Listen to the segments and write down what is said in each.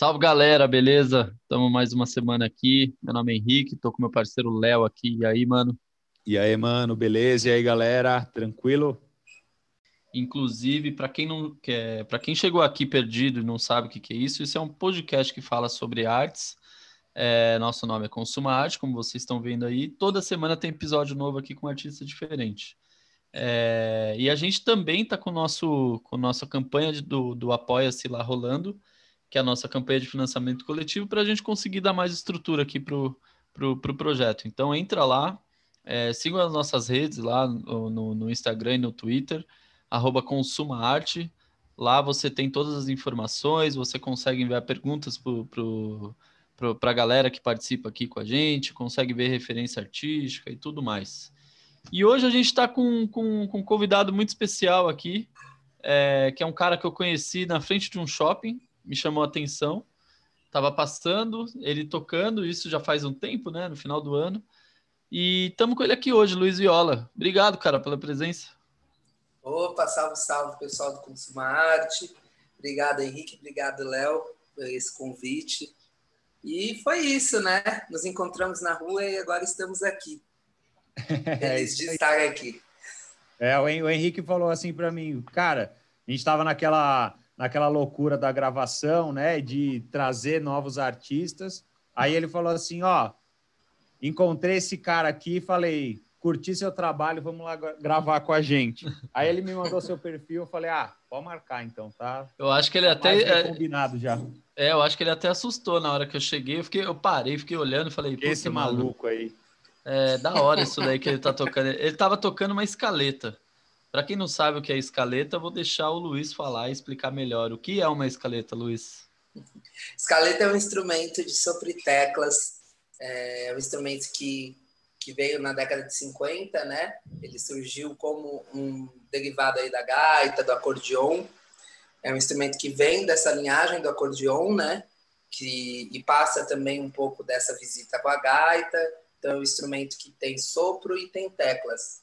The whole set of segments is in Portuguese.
Salve galera, beleza? Estamos mais uma semana aqui. Meu nome é Henrique, tô com meu parceiro Léo aqui. E aí, mano? E aí, mano, beleza? E aí, galera? Tranquilo? Inclusive, para quem não quer, para quem chegou aqui perdido e não sabe o que, que é isso, isso é um podcast que fala sobre artes. É, nosso nome é Consuma Arte, como vocês estão vendo aí. Toda semana tem episódio novo aqui com um artista diferente. É, e a gente também está com, nosso, com nossa campanha do, do Apoia-se lá rolando, que é a nossa campanha de financiamento coletivo, para a gente conseguir dar mais estrutura aqui para o pro, pro projeto. Então entra lá, é, as nossas redes lá no, no Instagram e no Twitter, arroba Consuma Arte. Lá você tem todas as informações, você consegue enviar perguntas para a galera que participa aqui com a gente, consegue ver referência artística e tudo mais. E hoje a gente está com, com, com, um convidado muito especial aqui, é, que é um cara que eu conheci na frente de um shopping, me chamou a atenção. Tava passando, ele tocando, isso já faz um tempo, né? No final do ano. E estamos com ele aqui hoje, Luiz Viola. Obrigado, cara, pela presença. Opa, salve, salve, pessoal do Consuma Arte. Obrigado, Henrique. Obrigado, Léo, por esse convite. E foi isso, né? Nos encontramos na rua e agora estamos aqui. Feliz de estar aqui. É, o Henrique falou assim para mim, cara, a gente estava naquela, naquela loucura da gravação, né, de trazer novos artistas. Aí ele falou assim, ó, encontrei esse cara aqui e falei, curti seu trabalho, vamos lá gravar com a gente. Aí ele me mandou seu perfil, eu falei, ah, pode marcar então, tá? Eu acho que ele até é combinado já. É, eu acho que ele até assustou na hora que eu cheguei, eu fiquei, eu parei, fiquei olhando e falei, esse maluco mano, aí. É da hora isso daí que ele tá tocando. Ele tava tocando uma escaleta. Para quem não sabe o que é escaleta, vou deixar o Luiz falar e explicar melhor. O que é uma escaleta, Luiz? Escaleta é um instrumento de sopro e teclas. É um instrumento que, que veio na década de 50, né? Ele surgiu como um derivado aí da gaita, do acordeon. É um instrumento que vem dessa linhagem do acordeon, né? Que, e passa também um pouco dessa visita com a gaita então, é um instrumento que tem sopro e tem teclas.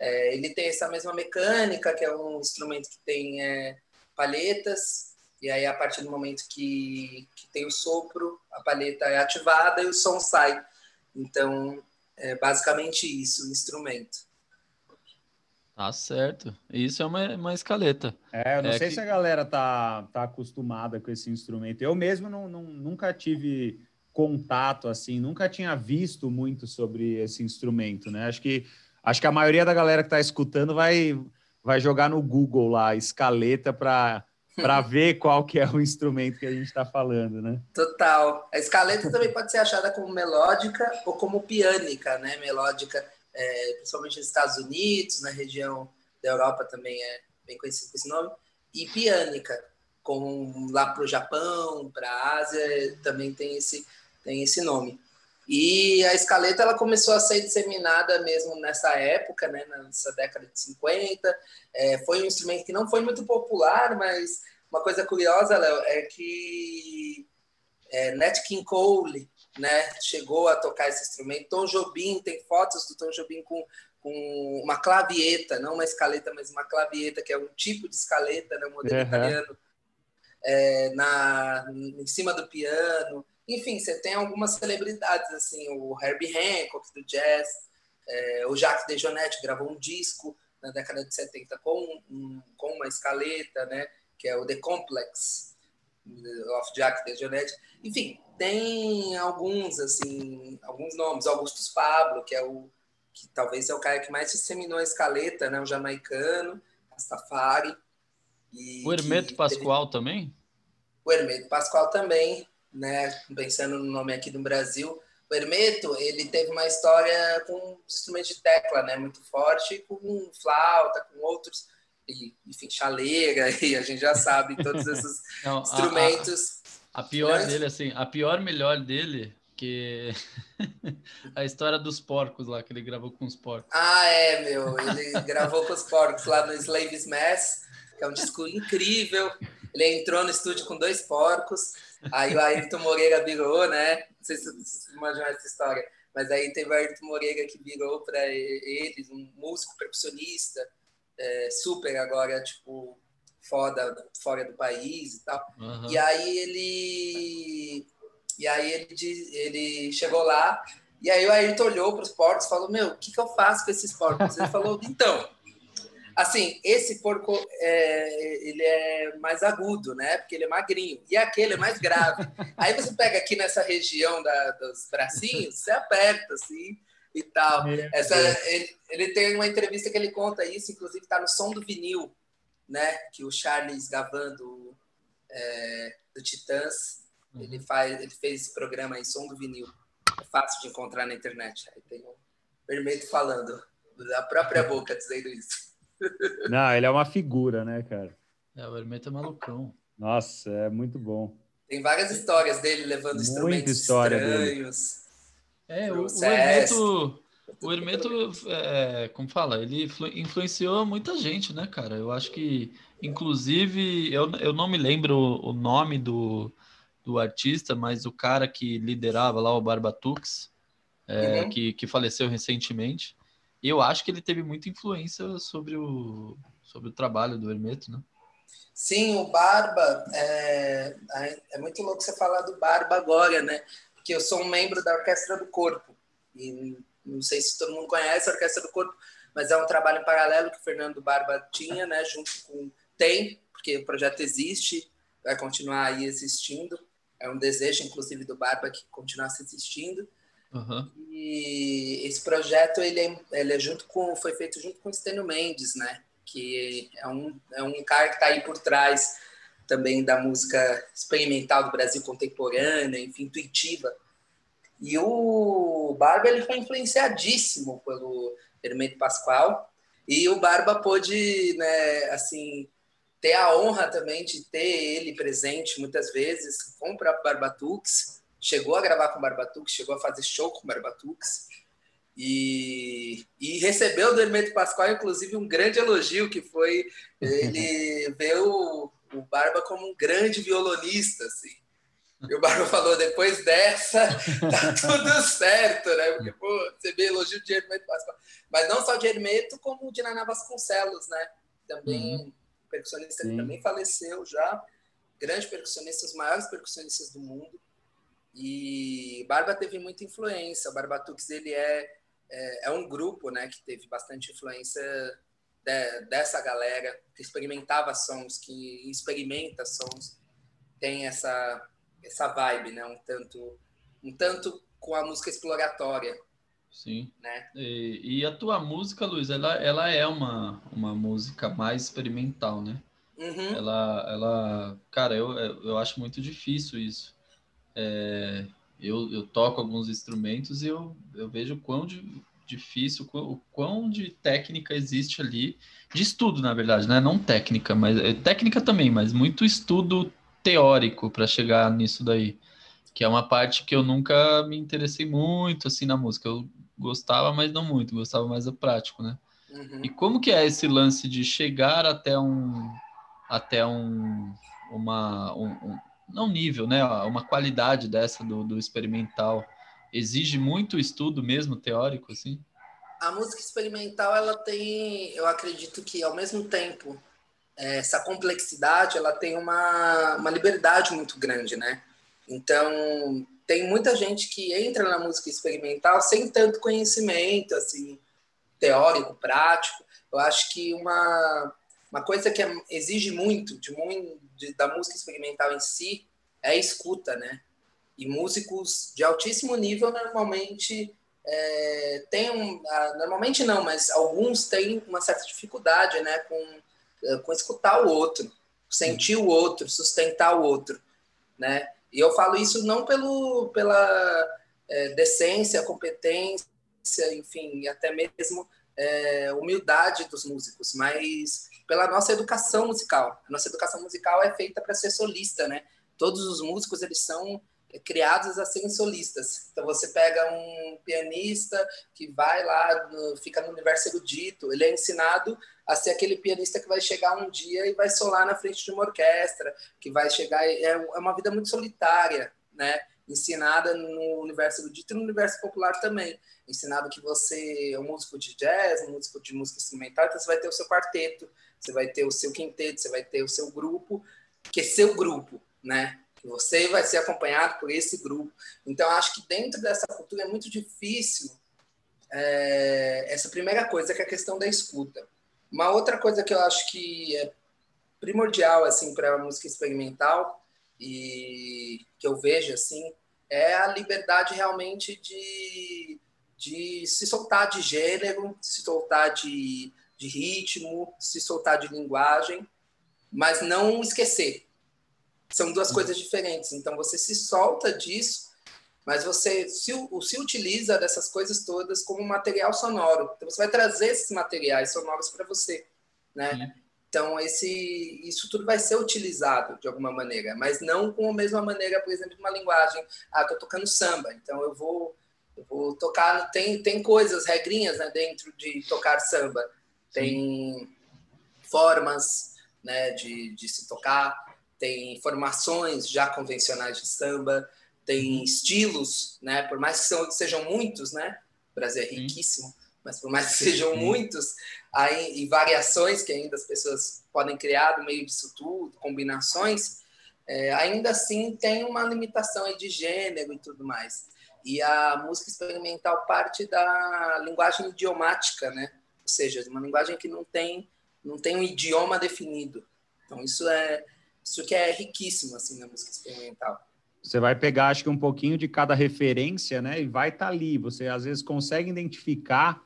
É, ele tem essa mesma mecânica, que é um instrumento que tem é, palhetas, e aí a partir do momento que, que tem o sopro, a palheta é ativada e o som sai. Então, é basicamente isso, o instrumento. Tá certo. Isso é uma, uma escaleta. É, eu não é sei que... se a galera tá, tá acostumada com esse instrumento. Eu mesmo não, não, nunca tive contato assim, nunca tinha visto muito sobre esse instrumento, né? Acho que acho que a maioria da galera que está escutando vai vai jogar no Google lá escaleta para para ver qual que é o instrumento que a gente está falando, né? Total. A escaleta também pode ser achada como melódica ou como piânica, né? Melódica, é, principalmente nos Estados Unidos, na região da Europa também é bem conhecido com esse nome, e piânica, como lá para o Japão, para a Ásia, também tem esse tem esse nome. E a escaleta ela começou a ser disseminada mesmo nessa época, né, nessa década de 50. É, foi um instrumento que não foi muito popular, mas uma coisa curiosa, Léo, é que é, Nat King Cole né, chegou a tocar esse instrumento. Tom Jobim, tem fotos do Tom Jobim com, com uma clavieta, não uma escaleta, mas uma clavieta, que é um tipo de escaleta, né, modelo uhum. italiano, é, na, em cima do piano. Enfim, você tem algumas celebridades, assim, o Herbie Hancock do jazz, é, o Jacques DeJohnette gravou um disco na década de 70 com, um, com uma escaleta, né, que é o The Complex of Jacques DeJohnette. Enfim, tem alguns, assim, alguns nomes. Augustus Pablo, que é o que talvez é o cara que mais disseminou a escaleta, né, o jamaicano, Rastafari. E o Hermeto Pascoal teve... também? O Hermeto Pascoal também né, pensando no nome aqui do Brasil, o Hermeto, ele teve uma história com instrumentos de tecla, né, muito forte, com flauta, com outros, e, enfim, chaleira, e a gente já sabe todos esses Não, instrumentos. A, a, a pior dele, assim, a pior melhor dele, que a história dos porcos lá, que ele gravou com os porcos. Ah, é, meu, ele gravou com os porcos lá no Slaves Mass, que é um disco incrível. Ele entrou no estúdio com dois porcos, Aí o Ayrton Moreira virou, né? Não sei se vocês imaginam essa história, mas aí teve o Ayrton Moreira que virou para eles, um músico percussionista, é, super agora, tipo, foda fora do país e tal. Uhum. E aí ele e aí ele ele chegou lá e aí o Ayrton olhou para os porcos e falou: Meu, o que, que eu faço com esses porcos? Ele falou: Então, assim, esse porco é, ele é mais agudo, né? Porque ele é magrinho. E aquele é mais grave. aí você pega aqui nessa região da, dos bracinhos, você aperta assim e tal. Essa, ele, ele, tem uma entrevista que ele conta isso, inclusive está no som do vinil, né? Que o Charles Gavan do, é, do Titãs, uhum. ele, faz, ele fez esse programa aí, som do vinil. É fácil de encontrar na internet. Aí tem um Vermelho falando da própria boca dizendo isso. Não, ele é uma figura, né, cara? É, o Hermeto é malucão. Nossa, é muito bom. Tem várias histórias dele levando Muita instrumentos história estranhos. Dele. É, o, o Hermeto, o Hermeto é, como fala, ele influenciou muita gente, né, cara? Eu acho que, inclusive, eu, eu não me lembro o nome do, do artista, mas o cara que liderava lá o Barbatux, é, uhum. que, que faleceu recentemente, eu acho que ele teve muita influência sobre o, sobre o trabalho do Hermeto, né? Sim, o Barba, é, é muito louco você falar do Barba agora, né? Porque eu sou um membro da Orquestra do Corpo, e não sei se todo mundo conhece a Orquestra do Corpo, mas é um trabalho paralelo que o Fernando Barba tinha, né? Junto com... Tem, porque o projeto existe, vai continuar aí existindo, é um desejo, inclusive, do Barba que continuasse existindo. Uhum. E esse projeto ele é, ele é junto com foi feito junto com o Stênio Mendes, né? Que é um, é um cara que está aí por trás também da música experimental do Brasil contemporânea, enfim, intuitiva. E o Barba ele foi influenciadíssimo pelo Hermeto Pascoal e o Barba pôde, né, assim, ter a honra também de ter ele presente muitas vezes com o próprio Barbatux. Chegou a gravar com o Barbatux, chegou a fazer show com o Barbatux. E, e recebeu do Hermeto Pascoal, inclusive, um grande elogio, que foi ele ver o, o Barba como um grande violonista, assim. E o Barba falou, depois dessa, tá tudo certo, né? Porque, pô, receber elogio de Hermeto Pascoal. Mas não só de Hermeto, como de Naná Vasconcelos, né? Também uhum percussionista que também faleceu já, grande percussionista, os maiores percussionistas do mundo. E Barba teve muita influência. O Barbatux ele é, é, é, um grupo, né, que teve bastante influência de, dessa galera que experimentava sons, que experimenta sons, tem essa essa vibe, né, um tanto um tanto com a música exploratória. Sim. Né? E, e, a tua música, Luiz, ela, ela é uma, uma música mais experimental, né? Uhum. Ela, ela, cara, eu, eu acho muito difícil isso. É, eu, eu toco alguns instrumentos e eu, eu vejo o quão de, difícil, o quão de técnica existe ali, de estudo, na verdade, né? Não técnica, mas é, técnica também, mas muito estudo teórico para chegar nisso daí que é uma parte que eu nunca me interessei muito assim na música. Eu gostava, mas não muito, gostava mais do prático, né? Uhum. E como que é esse lance de chegar até um até um uma um, um, não nível, né? Uma qualidade dessa do, do experimental exige muito estudo mesmo teórico, assim? A música experimental ela tem, eu acredito que ao mesmo tempo essa complexidade ela tem uma, uma liberdade muito grande, né? Então, tem muita gente que entra na música experimental sem tanto conhecimento, assim, teórico, prático. Eu acho que uma, uma coisa que é, exige muito, de, de, da música experimental em si é a escuta, né? E músicos de altíssimo nível normalmente é, têm um, normalmente não, mas alguns têm uma certa dificuldade, né, com, com escutar o outro, sentir o outro, sustentar o outro, né? E eu falo isso não pelo, pela é, decência, competência, enfim, até mesmo é, humildade dos músicos, mas pela nossa educação musical. A nossa educação musical é feita para ser solista, né? Todos os músicos, eles são criados a serem solistas. Então você pega um pianista que vai lá, no, fica no universo erudito, ele é ensinado a ser aquele pianista que vai chegar um dia e vai solar na frente de uma orquestra, que vai chegar é, é uma vida muito solitária, né? Ensinada no universo erudito e no universo popular também. Ensinado que você é um músico de jazz, um músico de música instrumental, então você vai ter o seu quarteto, você vai ter o seu quinteto, você vai ter o seu grupo, que é seu grupo, né? Você vai ser acompanhado por esse grupo. Então, acho que dentro dessa cultura é muito difícil é, essa primeira coisa, que é a questão da escuta. Uma outra coisa que eu acho que é primordial assim para a música experimental e que eu vejo assim é a liberdade realmente de, de se soltar de gênero, se soltar de, de ritmo, se soltar de linguagem, mas não esquecer. São duas coisas diferentes. Então você se solta disso, mas você se, se utiliza dessas coisas todas como material sonoro. Então você vai trazer esses materiais sonoros para você, né? Então, esse, isso tudo vai ser utilizado de alguma maneira, mas não com a mesma maneira, por exemplo, uma linguagem. Ah, estou tocando samba, então eu vou, eu vou tocar. Tem, tem coisas, regrinhas né, dentro de tocar samba. Tem Sim. formas né, de, de se tocar, tem formações já convencionais de samba, tem estilos, né, por mais que sejam muitos, né? O Brasil é riquíssimo, Sim. mas por mais que sejam muitos, aí, e variações que ainda as pessoas podem criar no meio disso tudo, combinações, é, ainda assim tem uma limitação de gênero e tudo mais. E a música experimental parte da linguagem idiomática, né? Ou seja, uma linguagem que não tem não tem um idioma definido. Então isso é isso que é riquíssimo assim na música experimental. Você vai pegar acho que um pouquinho de cada referência, né? E vai estar tá ali. Você às vezes consegue identificar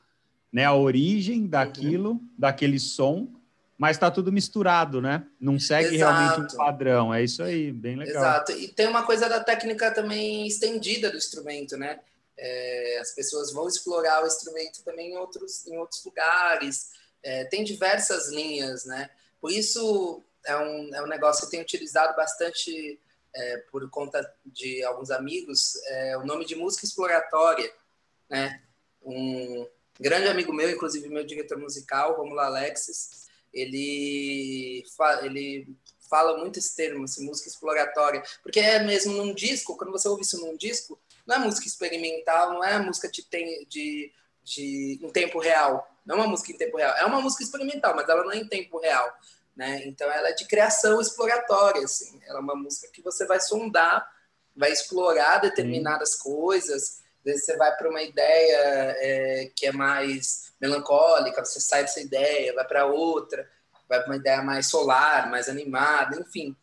né, a origem daquilo, uhum. daquele som, mas está tudo misturado, né? Não segue Exato. realmente um padrão. É isso aí, bem legal. Exato. E tem uma coisa da técnica também estendida do instrumento, né? É, as pessoas vão explorar o instrumento também em outros, em outros lugares. É, tem diversas linhas, né? Por isso é um, é um negócio que eu tenho utilizado bastante é, por conta de alguns amigos, é, o nome de música exploratória, né? Um, grande amigo meu, inclusive meu diretor musical, Romulo Alexis, ele, fa ele fala muito esse termo, assim, música exploratória, porque é mesmo num disco, quando você ouve isso num disco, não é música experimental, não é música de, tem, de, de em tempo real, não é uma música em tempo real, é uma música experimental, mas ela não é em tempo real, né? Então ela é de criação exploratória, assim, ela é uma música que você vai sondar, vai explorar determinadas coisas, vezes você vai para uma ideia é, que é mais melancólica, você sai dessa ideia, vai para outra, vai para uma ideia mais solar, mais animada, enfim,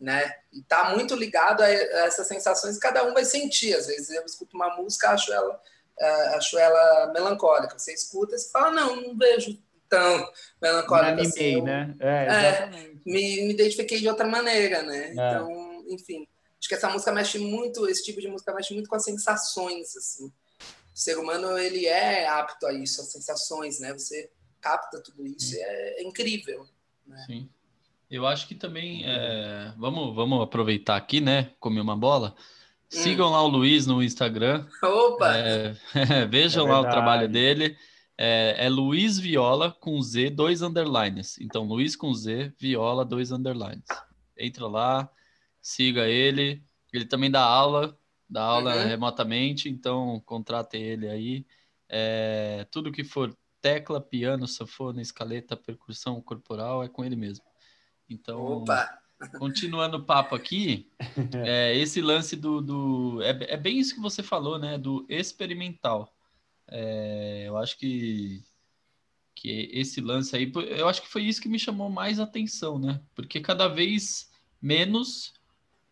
né? E tá muito ligado a essas sensações que cada um vai sentir. Às vezes eu escuto uma música, acho ela, uh, acho ela melancólica. Você escuta e fala, não, não vejo tão melancólica me animei, assim. né? É, é, me, me identifiquei de outra maneira, né? É. Então, enfim. Acho que essa música mexe muito, esse tipo de música mexe muito com as sensações, assim. O ser humano, ele é apto a isso, as sensações, né? Você capta tudo isso, é, é, incrível. Né? Sim. Eu acho que também, é... vamos, vamos aproveitar aqui, né? Comer uma bola. Hum. Sigam hum. lá o Luiz no Instagram. Opa! É, vejam é lá o trabalho dele. É, é, Luiz Viola com Z, dois underlines. Então, Luiz com Z, Viola, dois underlines. Entra lá, siga ele. Ele também dá aula, dá aula uhum. remotamente, então contrate ele aí. É, tudo que for tecla, piano, sanfona, escaleta, percussão corporal é com ele mesmo. Então, Opa! continuando o papo aqui, é, esse lance do. do é, é, bem isso que você falou, né? Do experimental. É, eu acho que, que esse lance aí, eu acho que foi isso que me chamou mais atenção, né? Porque cada vez menos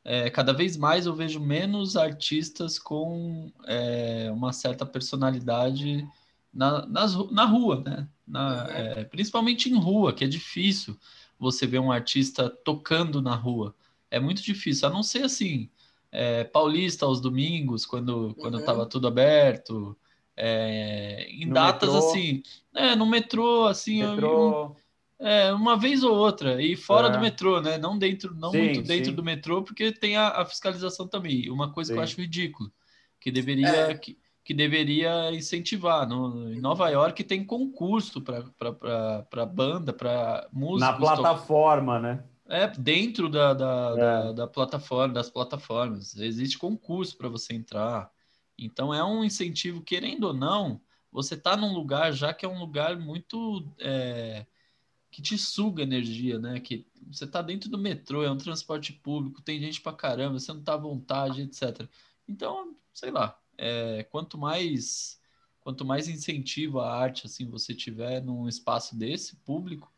é, cada vez mais eu vejo menos artistas com é, uma certa personalidade na, nas, na rua, né? Na, é, principalmente em rua, que é difícil você ver um artista tocando na rua. É muito difícil, a não ser assim, é, paulista aos domingos, quando, quando uhum. tudo aberto, é, em no datas metrô. assim, é, no metrô, assim, metrô. Eu, é, uma vez ou outra, e fora é. do metrô, né? Não dentro, não sim, muito dentro sim. do metrô, porque tem a, a, fiscalização também. Uma coisa sim. que eu acho ridículo, que deveria, é. que, que, deveria incentivar. No, em Nova York tem concurso para banda, para música. Na plataforma, né? É, dentro da, da, é. da, da plataforma, das plataformas. Existe concurso para você entrar. Então é um incentivo, querendo ou não, você está num lugar já que é um lugar muito. É, que te suga energia, né? Que você tá dentro do metrô, é um transporte público, tem gente pra caramba, você não tá à vontade, etc. Então, sei lá, é, quanto mais quanto mais incentivo à arte assim você tiver num espaço desse público,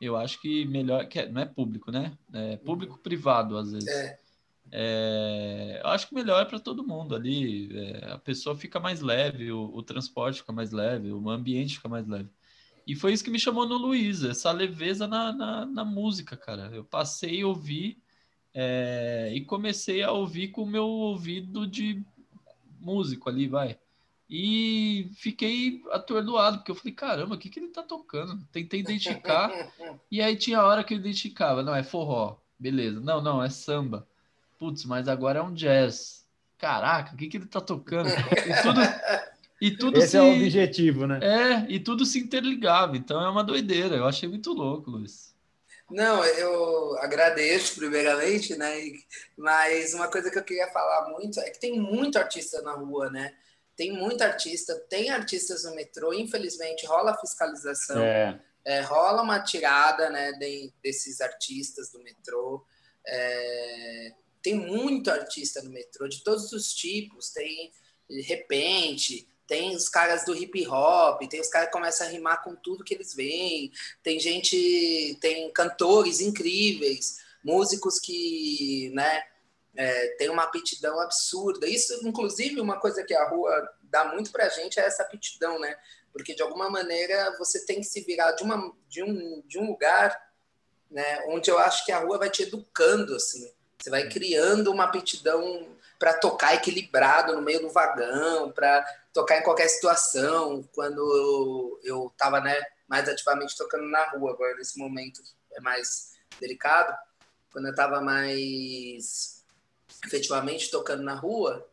eu acho que melhor que é, não é público, né? É público privado às vezes. É. É, eu acho que melhor é para todo mundo ali. É, a pessoa fica mais leve, o, o, transporte fica mais leve, o ambiente fica mais leve. E foi isso que me chamou no Luiz, essa leveza na, na, na música, cara. Eu passei a ouvir é, e comecei a ouvir com o meu ouvido de músico ali, vai. E fiquei atordoado, porque eu falei, caramba, o que, que ele tá tocando? Tentei identificar, e aí tinha a hora que eu identificava, não, é forró, beleza. Não, não, é samba. Putz, mas agora é um jazz. Caraca, o que, que ele tá tocando? E tudo, e tudo Esse se... é o objetivo, né? É, e tudo se interligava, então é uma doideira. Eu achei muito louco, Luiz. Não, eu agradeço primeiramente, né? Mas uma coisa que eu queria falar muito é que tem muito artista na rua, né? tem muito artista, tem artistas no metrô, infelizmente rola fiscalização, é. É, rola uma tirada né, de, desses artistas do metrô. É, tem muito artista no metrô, de todos os tipos, tem de repente, tem os caras do hip hop, tem os caras que começam a rimar com tudo que eles veem, tem gente, tem cantores incríveis, músicos que, né, é, tem uma aptidão absurda. Isso, inclusive, uma coisa que a rua dá muito para a gente é essa aptidão, né? Porque, de alguma maneira, você tem que se virar de, uma, de, um, de um lugar né, onde eu acho que a rua vai te educando, assim. Você vai criando uma aptidão para tocar equilibrado no meio do vagão, para tocar em qualquer situação. Quando eu estava né, mais ativamente tocando na rua, agora nesse momento é mais delicado. Quando eu estava mais efetivamente tocando na rua,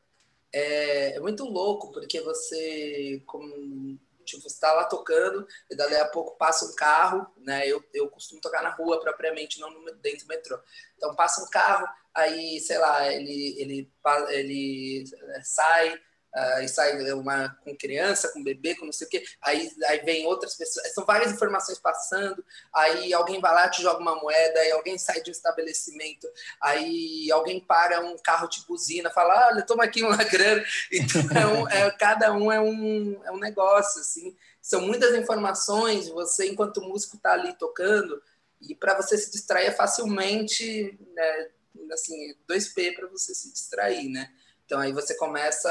é, é muito louco, porque você, como, tipo, está lá tocando e dali a pouco passa um carro, né? Eu, eu costumo tocar na rua propriamente, não dentro do metrô. Então passa um carro, aí, sei lá, ele, ele, ele sai, Uh, e sai uma com criança, com bebê, com não sei o quê, aí, aí vem outras pessoas, são várias informações passando, aí alguém vai lá, te joga uma moeda, aí alguém sai de um estabelecimento, aí alguém para um carro de buzina, fala, olha, toma aqui uma grana, então é, cada um é um, é um negócio, assim, são muitas informações, você enquanto músico está ali tocando, e para você se distrair facilmente, né, assim, 2P para você se distrair, né? Então aí você começa,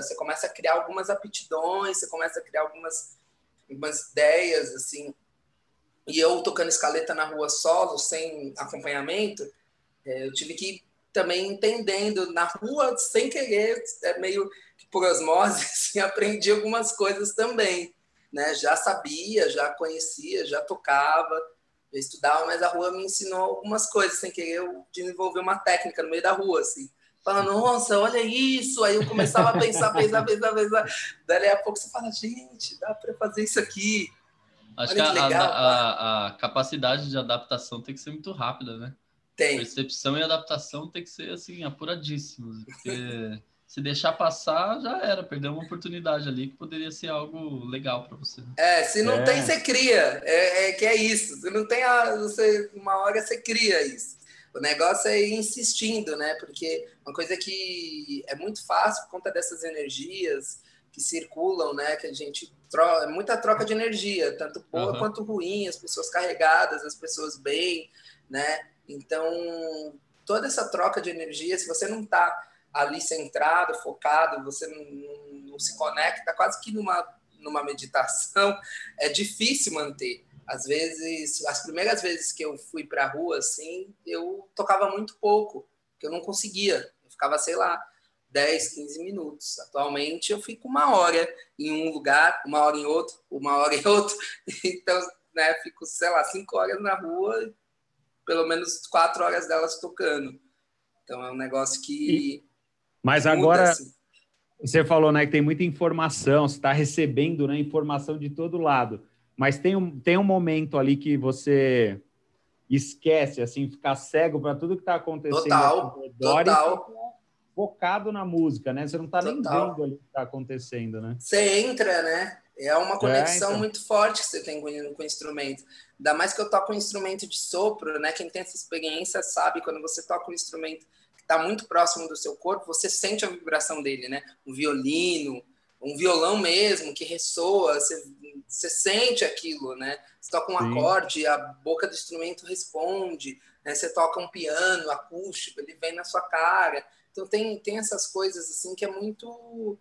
você começa a criar algumas aptidões, você começa a criar algumas, algumas ideias assim. E eu tocando escaleta na rua solo, sem acompanhamento, é, eu tive que ir também entendendo na rua sem querer, é meio que por osmose, assim, aprendi algumas coisas também, né? Já sabia, já conhecia, já tocava, já estudava, mas a rua me ensinou algumas coisas sem querer eu desenvolver uma técnica no meio da rua, assim fala, nossa, olha isso. Aí eu começava a pensar, pensar, pensar, pensar. Daí a pouco você fala, gente, dá para fazer isso aqui. Acho olha que, que a, legal, a, a, a, capacidade de adaptação tem que ser muito rápida, né? Tem. Percepção e adaptação tem que ser assim, apuradíssimos. Porque se deixar passar, já era, perdeu uma oportunidade ali que poderia ser algo legal para você. É, se não é. tem, você cria. É, é, que é isso. Se não tem, a, você, uma hora você cria isso. O negócio é ir insistindo, né? Porque uma coisa que é muito fácil por conta dessas energias que circulam, né? Que a gente troca, é muita troca de energia, tanto boa uhum. quanto ruim, as pessoas carregadas, as pessoas bem, né? Então, toda essa troca de energia, se você não está ali centrado, focado, você não, não, não se conecta, quase que numa, numa meditação, é difícil manter às vezes, as primeiras vezes que eu fui para a rua, assim, eu tocava muito pouco, porque eu não conseguia. Eu ficava, sei lá, 10, 15 minutos. Atualmente eu fico uma hora em um lugar, uma hora em outro, uma hora em outro. Então, né, fico, sei lá, cinco horas na rua, pelo menos quatro horas delas tocando. Então é um negócio que. E... Mas agora. Assim. Você falou, né, que tem muita informação, você está recebendo né, informação de todo lado mas tem um, tem um momento ali que você esquece, assim, ficar cego para tudo que está acontecendo. Total, total. focado na música, né? Você não está nem vendo ali o que está acontecendo, né? Você entra, né? É uma é, conexão é, então. muito forte que você tem com, com o instrumento. Ainda mais que eu toco um instrumento de sopro, né? Quem tem essa experiência sabe quando você toca um instrumento que está muito próximo do seu corpo, você sente a vibração dele, né? Um violino, um violão mesmo que ressoa, você, você sente aquilo, né? Você toca um Sim. acorde, a boca do instrumento responde, né? Você toca um piano acústico, ele vem na sua cara. Então tem, tem essas coisas assim que é muito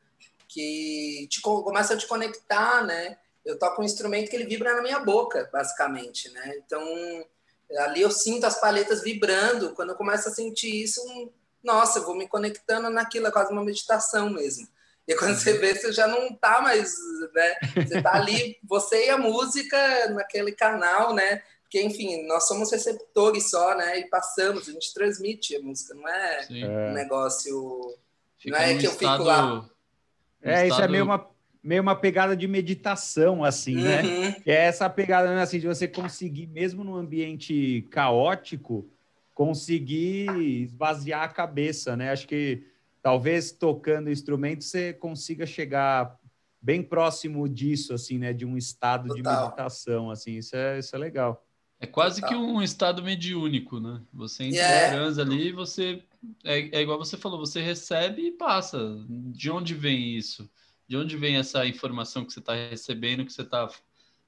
que te, começa a te conectar, né? Eu toco um instrumento que ele vibra na minha boca, basicamente, né? Então ali eu sinto as palhetas vibrando. Quando eu começo a sentir isso, nossa, eu vou me conectando naquilo, é quase uma meditação mesmo. E quando você vê, você já não tá mais, né? Você tá ali, você e a música naquele canal, né? Porque, enfim, nós somos receptores só, né? E passamos, a gente transmite a música, não é Sim. um negócio. Fica não é que eu estado, fico lá. É, estado... isso é meio uma, meio uma pegada de meditação, assim, né? uhum. né? É essa pegada, né, assim, de você conseguir, mesmo num ambiente caótico, conseguir esvaziar a cabeça, né? Acho que talvez tocando instrumento você consiga chegar bem próximo disso, assim, né? De um estado Total. de meditação, assim, isso é, isso é legal. É quase Total. que um estado mediúnico, né? Você entra yeah. em transe ali, você é, é igual você falou, você recebe e passa. De onde vem isso? De onde vem essa informação que você está recebendo, que você está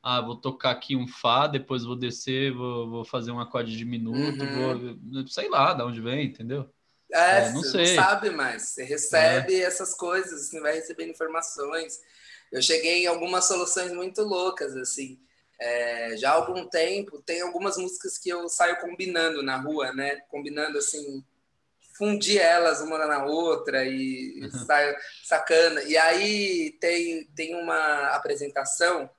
ah, vou tocar aqui um Fá, depois vou descer, vou, vou fazer um acorde diminuto, uhum. vou, sei lá de onde vem, entendeu? É, é, não você sei. não sabe mais. Você recebe é. essas coisas, você vai recebendo informações. Eu cheguei em algumas soluções muito loucas, assim. É, já há algum tempo, tem algumas músicas que eu saio combinando na rua, né? Combinando, assim, fundir elas uma na outra e uhum. saio sacana. E aí tem, tem uma apresentação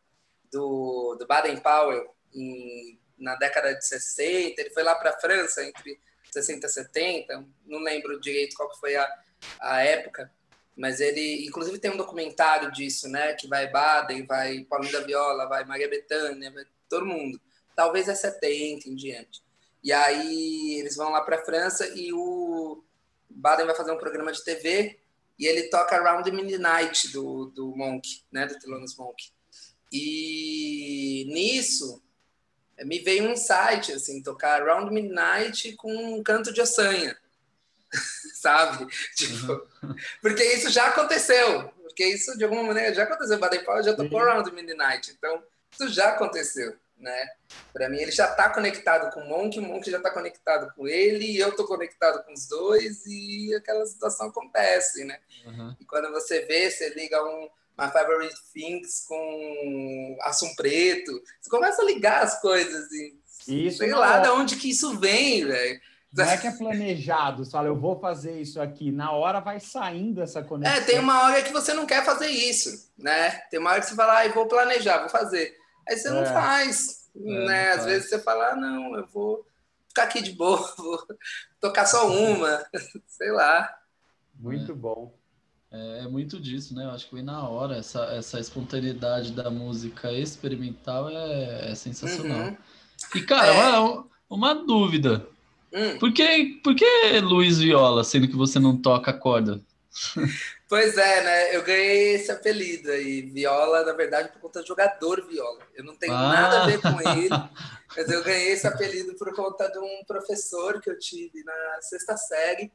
do, do Baden Powell em, na década de 60. Ele foi lá para a França entre 60 e 70, não lembro direito qual foi a, a época, mas ele, inclusive, tem um documentário disso, né? Que vai Baden, vai Paulinho da Viola, vai Maria Bethânia, vai todo mundo. Talvez é 70 em diante. E aí eles vão lá para a França e o Baden vai fazer um programa de TV e ele toca Around the Midnight do, do Monk, né? Do Thelonious Monk. E nisso me veio um insight, assim, tocar Around Midnight com um canto de ossanha, sabe? Tipo, uhum. porque isso já aconteceu, porque isso de alguma maneira já aconteceu. Baden Powell já tocou uhum. Around Midnight, então isso já aconteceu, né? Para mim, ele já está conectado com o Monk, o Monk já está conectado com ele, e eu estou conectado com os dois, e aquela situação acontece, né? Uhum. E quando você vê, você liga um My Favorite Things com Assum Preto. Você começa a ligar as coisas e isso sei lá é... de onde que isso vem, velho. Não é que é planejado, você fala, eu vou fazer isso aqui. Na hora vai saindo essa conexão. É, tem uma hora que você não quer fazer isso, né? Tem uma hora que você fala, ah, eu vou planejar, vou fazer. Aí você é. não faz, é, né? Não Às faz. vezes você fala, ah, não, eu vou ficar aqui de boa, vou tocar só uma, sei lá. Muito bom. É, é, muito disso, né? Eu acho que vem na hora. Essa, essa espontaneidade da música experimental é, é sensacional. Uhum. E, cara, é. uma, uma, dúvida. Hum. Por, que, por que Luiz Viola, sendo que você não toca corda? Pois é, né? Eu ganhei esse apelido aí, Viola, na verdade, por conta do jogador Viola. Eu não tenho ah. nada a ver com ele, mas eu ganhei esse apelido por conta de um professor que eu tive na sexta série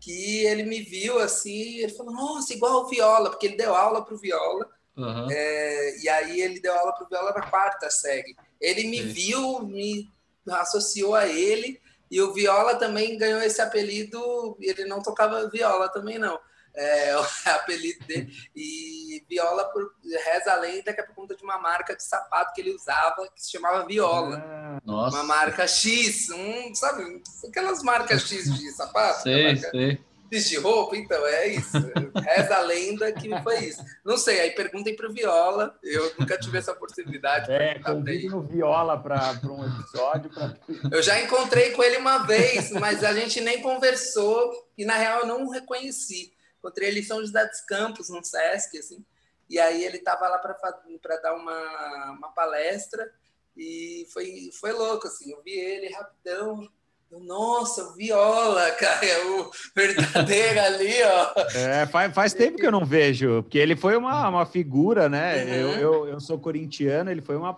que ele me viu assim, ele falou, nossa, igual o Viola, porque ele deu aula para o Viola, uhum. é, e aí ele deu aula para o Viola na quarta série. Ele me Sim. viu, me associou a ele, e o Viola também ganhou esse apelido, ele não tocava viola também não é, o apelido dele. E Viola, por, reza a lenda que é por conta de uma marca de sapato que ele usava, que se chamava Viola. Ah, uma marca X, um, sabe? Aquelas marcas X de sapato. sei, sei. X de roupa, então é isso. Reza a lenda que foi isso. Não sei, aí perguntem para o Viola. Eu nunca tive essa oportunidade. É, convide no Viola para um episódio. Pra... Eu já encontrei com ele uma vez, mas a gente nem conversou e, na real, eu não o reconheci. Encontrei ele em São José dos Campos, no Sesc, assim. E aí ele estava lá para dar uma, uma palestra e foi, foi louco, assim. Eu vi ele rapidão, Nossa, viola, cara, é o verdadeiro ali, ó. É, faz, faz tempo que eu não vejo, porque ele foi uma, uma figura, né? Uhum. Eu, eu, eu sou corintiano, ele foi uma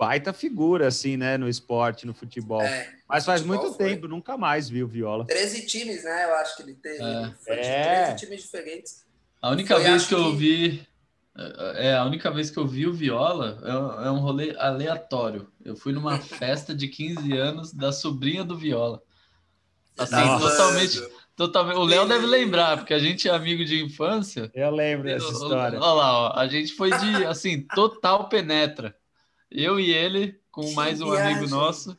baita figura, assim, né, no esporte, no futebol. É, Mas faz futebol muito foi. tempo, nunca mais viu viola. 13 times, né? Eu acho que ele teve. É. Foi é. 13 times diferentes. A única foi, vez que eu vi. É, a única vez que eu vi o Viola é, é um rolê aleatório. Eu fui numa festa de 15 anos da sobrinha do Viola. Assim, Nossa. totalmente. Totalmente. O Léo deve lembrar, porque a gente é amigo de infância. Eu lembro dessa história. Olha lá, ó, a gente foi de assim, total penetra. Eu e ele, com que mais um viagem. amigo nosso,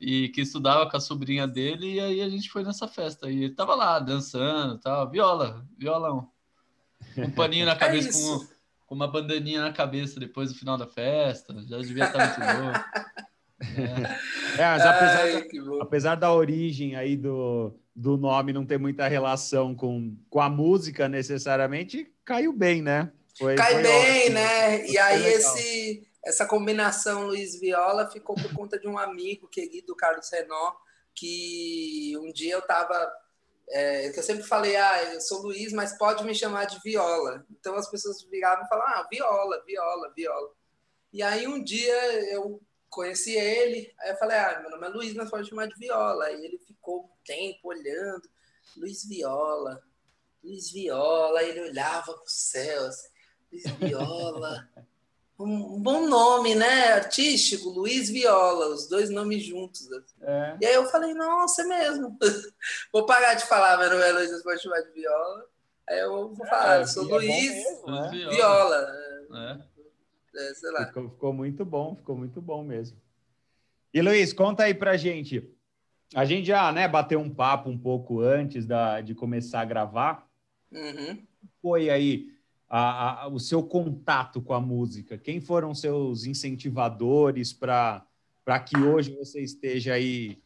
e que estudava com a sobrinha dele, e aí a gente foi nessa festa. E ele tava lá dançando, tal, viola, violão. Um paninho na é cabeça, é com, com, uma bandaninha na cabeça depois do final da festa. Já devia estar muito louco. É. é, mas apesar, Ai, da, apesar da origem aí do, do nome não ter muita relação com, com a música necessariamente, caiu bem, né? Foi, Cai foi bem, ótimo. né? E aí esse essa combinação Luiz Viola ficou por conta de um amigo querido, Carlos Renó, que um dia eu estava. É, eu sempre falei, ah, eu sou Luiz, mas pode me chamar de Viola. Então as pessoas viravam e falavam, ah, Viola, Viola, Viola. E aí um dia eu conheci ele, aí eu falei, ah, meu nome é Luiz, mas pode chamar de Viola. Aí ele ficou um tempo olhando, Luiz Viola, Luiz Viola, ele olhava para o céu, assim, Luiz Viola um bom nome, né? Artístico, Luiz Viola, os dois nomes juntos. É. E aí eu falei, nossa, é mesmo. vou parar de falar, meu nome é Luiz, pode chamar de Viola. Aí eu vou falar, é, sou é Luiz mesmo, né? Viola. É. é. sei lá. Ficou, ficou, muito bom, ficou muito bom mesmo. E Luiz, conta aí pra gente. A gente já né, bateu um papo um pouco antes da, de começar a gravar. Uhum. Foi aí a, a, o seu contato com a música? Quem foram seus incentivadores para que hoje você esteja aí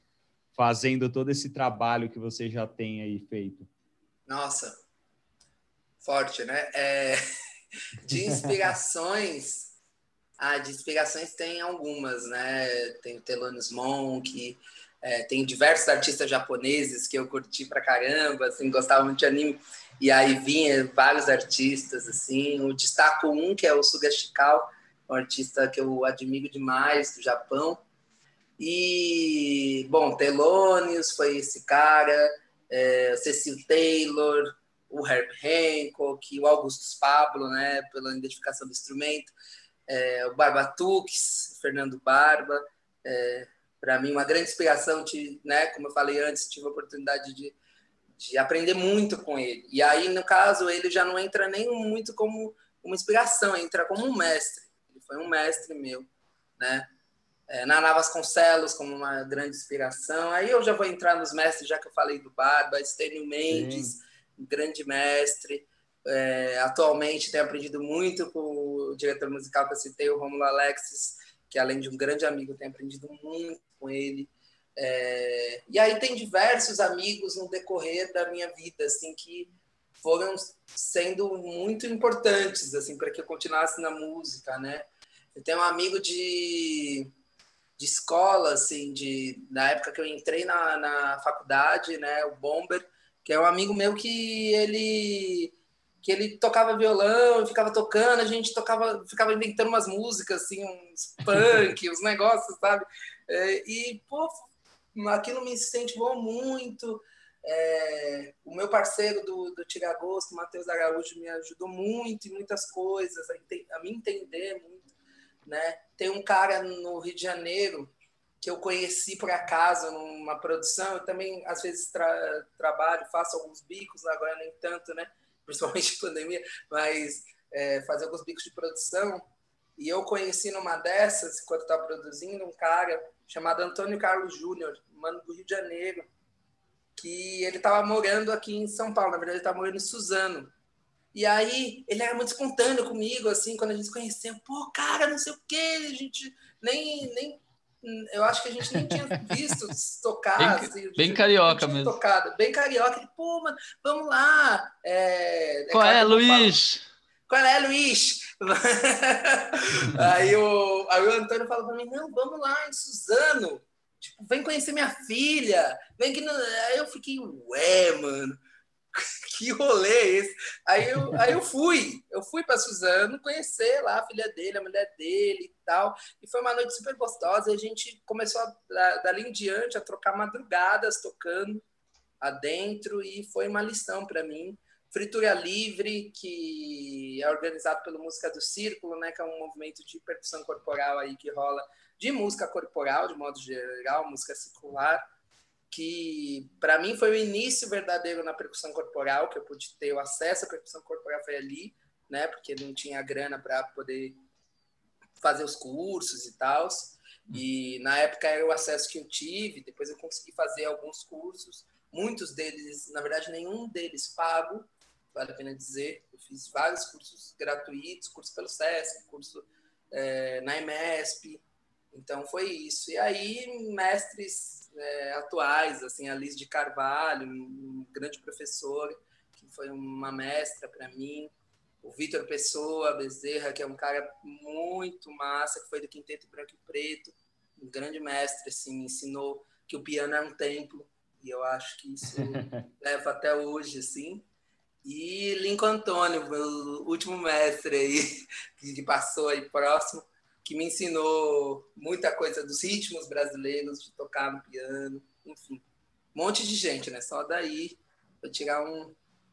fazendo todo esse trabalho que você já tem aí feito? Nossa, forte, né? É, de inspirações, ah, de inspirações tem algumas, né? Tem o Thelonious Monk, é, tem diversos artistas japoneses que eu curti pra caramba, assim, gostava muito de anime. E aí vinha vários artistas, assim. Eu destaco um, que é o Suga Shikao, um artista que eu admiro demais, do Japão. E, bom, Thelonious foi esse cara, é, Cecil Taylor, o Herb Hancock, o Augustus Pablo, né, pela identificação do instrumento, é, o Barbatux, Fernando Barba, é, para mim uma grande inspiração, de, né, como eu falei antes, tive a oportunidade de de aprender muito com ele. E aí, no caso, ele já não entra nem muito como uma inspiração, entra como um mestre. Ele foi um mestre meu, né? É, Naná Vasconcelos como uma grande inspiração. Aí eu já vou entrar nos mestres, já que eu falei do Barba, Estênio Mendes, um grande mestre. É, atualmente tenho aprendido muito com o diretor musical que eu citei, o Romulo Alexis, que além de um grande amigo, tenho aprendido muito com ele. É, e aí tem diversos amigos no decorrer da minha vida, assim, que foram sendo muito importantes, assim, para que eu continuasse na música, né? Eu tenho um amigo de, de escola, assim, de, na época que eu entrei na, na faculdade, né, o Bomber, que é um amigo meu que ele que ele tocava violão, ficava tocando, a gente tocava, ficava inventando umas músicas, assim, uns punk, uns negócios, sabe? É, e, pô, aquilo me incentivou muito. É, o meu parceiro do, do Tira Agosto, Matheus Araújo, me ajudou muito em muitas coisas, a, a me entender muito. Né? Tem um cara no Rio de Janeiro que eu conheci por acaso numa produção. Eu também, às vezes, tra trabalho, faço alguns bicos, agora nem tanto, né? principalmente pandemia, mas é, fazer alguns bicos de produção. E eu conheci numa dessas, enquanto estava produzindo, um cara chamado Antônio Carlos Júnior, mano do Rio de Janeiro, que ele estava morando aqui em São Paulo, na verdade ele estava morando em Suzano. E aí ele era muito espontâneo comigo, assim, quando a gente se conhecia, pô, cara, não sei o quê, a gente nem, nem eu acho que a gente nem tinha visto tocar. Bem, assim, bem carioca mesmo. Tocado, bem carioca. Ele, pô, mano, vamos lá. É, é Qual é, Luiz? Qual é, Luiz? aí, o, aí o Antônio falou para mim, não, vamos lá em Suzano. Tipo, vem conhecer minha filha, vem que. Aí eu fiquei, ué, mano, que rolê é esse? Aí eu, aí eu fui, eu fui para Suzano conhecer lá a filha dele, a mulher dele e tal. E foi uma noite super gostosa. E a gente começou, a, dali em diante, a trocar madrugadas tocando adentro. E foi uma lição para mim. Fritura Livre, que é organizado pelo Música do Círculo, né, que é um movimento de percussão corporal aí que rola de música corporal, de modo geral, música circular, que para mim foi o início verdadeiro na percussão corporal, que eu pude ter o acesso à percussão corporal foi ali, né, porque não tinha grana para poder fazer os cursos e tal. E na época era o acesso que eu tive, depois eu consegui fazer alguns cursos, muitos deles, na verdade, nenhum deles pago, vale a pena dizer. Eu fiz vários cursos gratuitos, curso pelo SESC, curso é, na EMESP. Então foi isso. E aí, mestres é, atuais, assim, a Liz de Carvalho, um grande professor, que foi uma mestra para mim. O Vitor Pessoa Bezerra, que é um cara muito massa, que foi do Quinteto Branco e Preto, um grande mestre, assim, me ensinou que o piano é um templo, e eu acho que isso leva até hoje, assim. E Lincoln Antônio, meu último mestre aí, que passou aí próximo, que me ensinou muita coisa dos ritmos brasileiros, de tocar no piano, enfim. Um monte de gente, né? Só daí eu tirar um.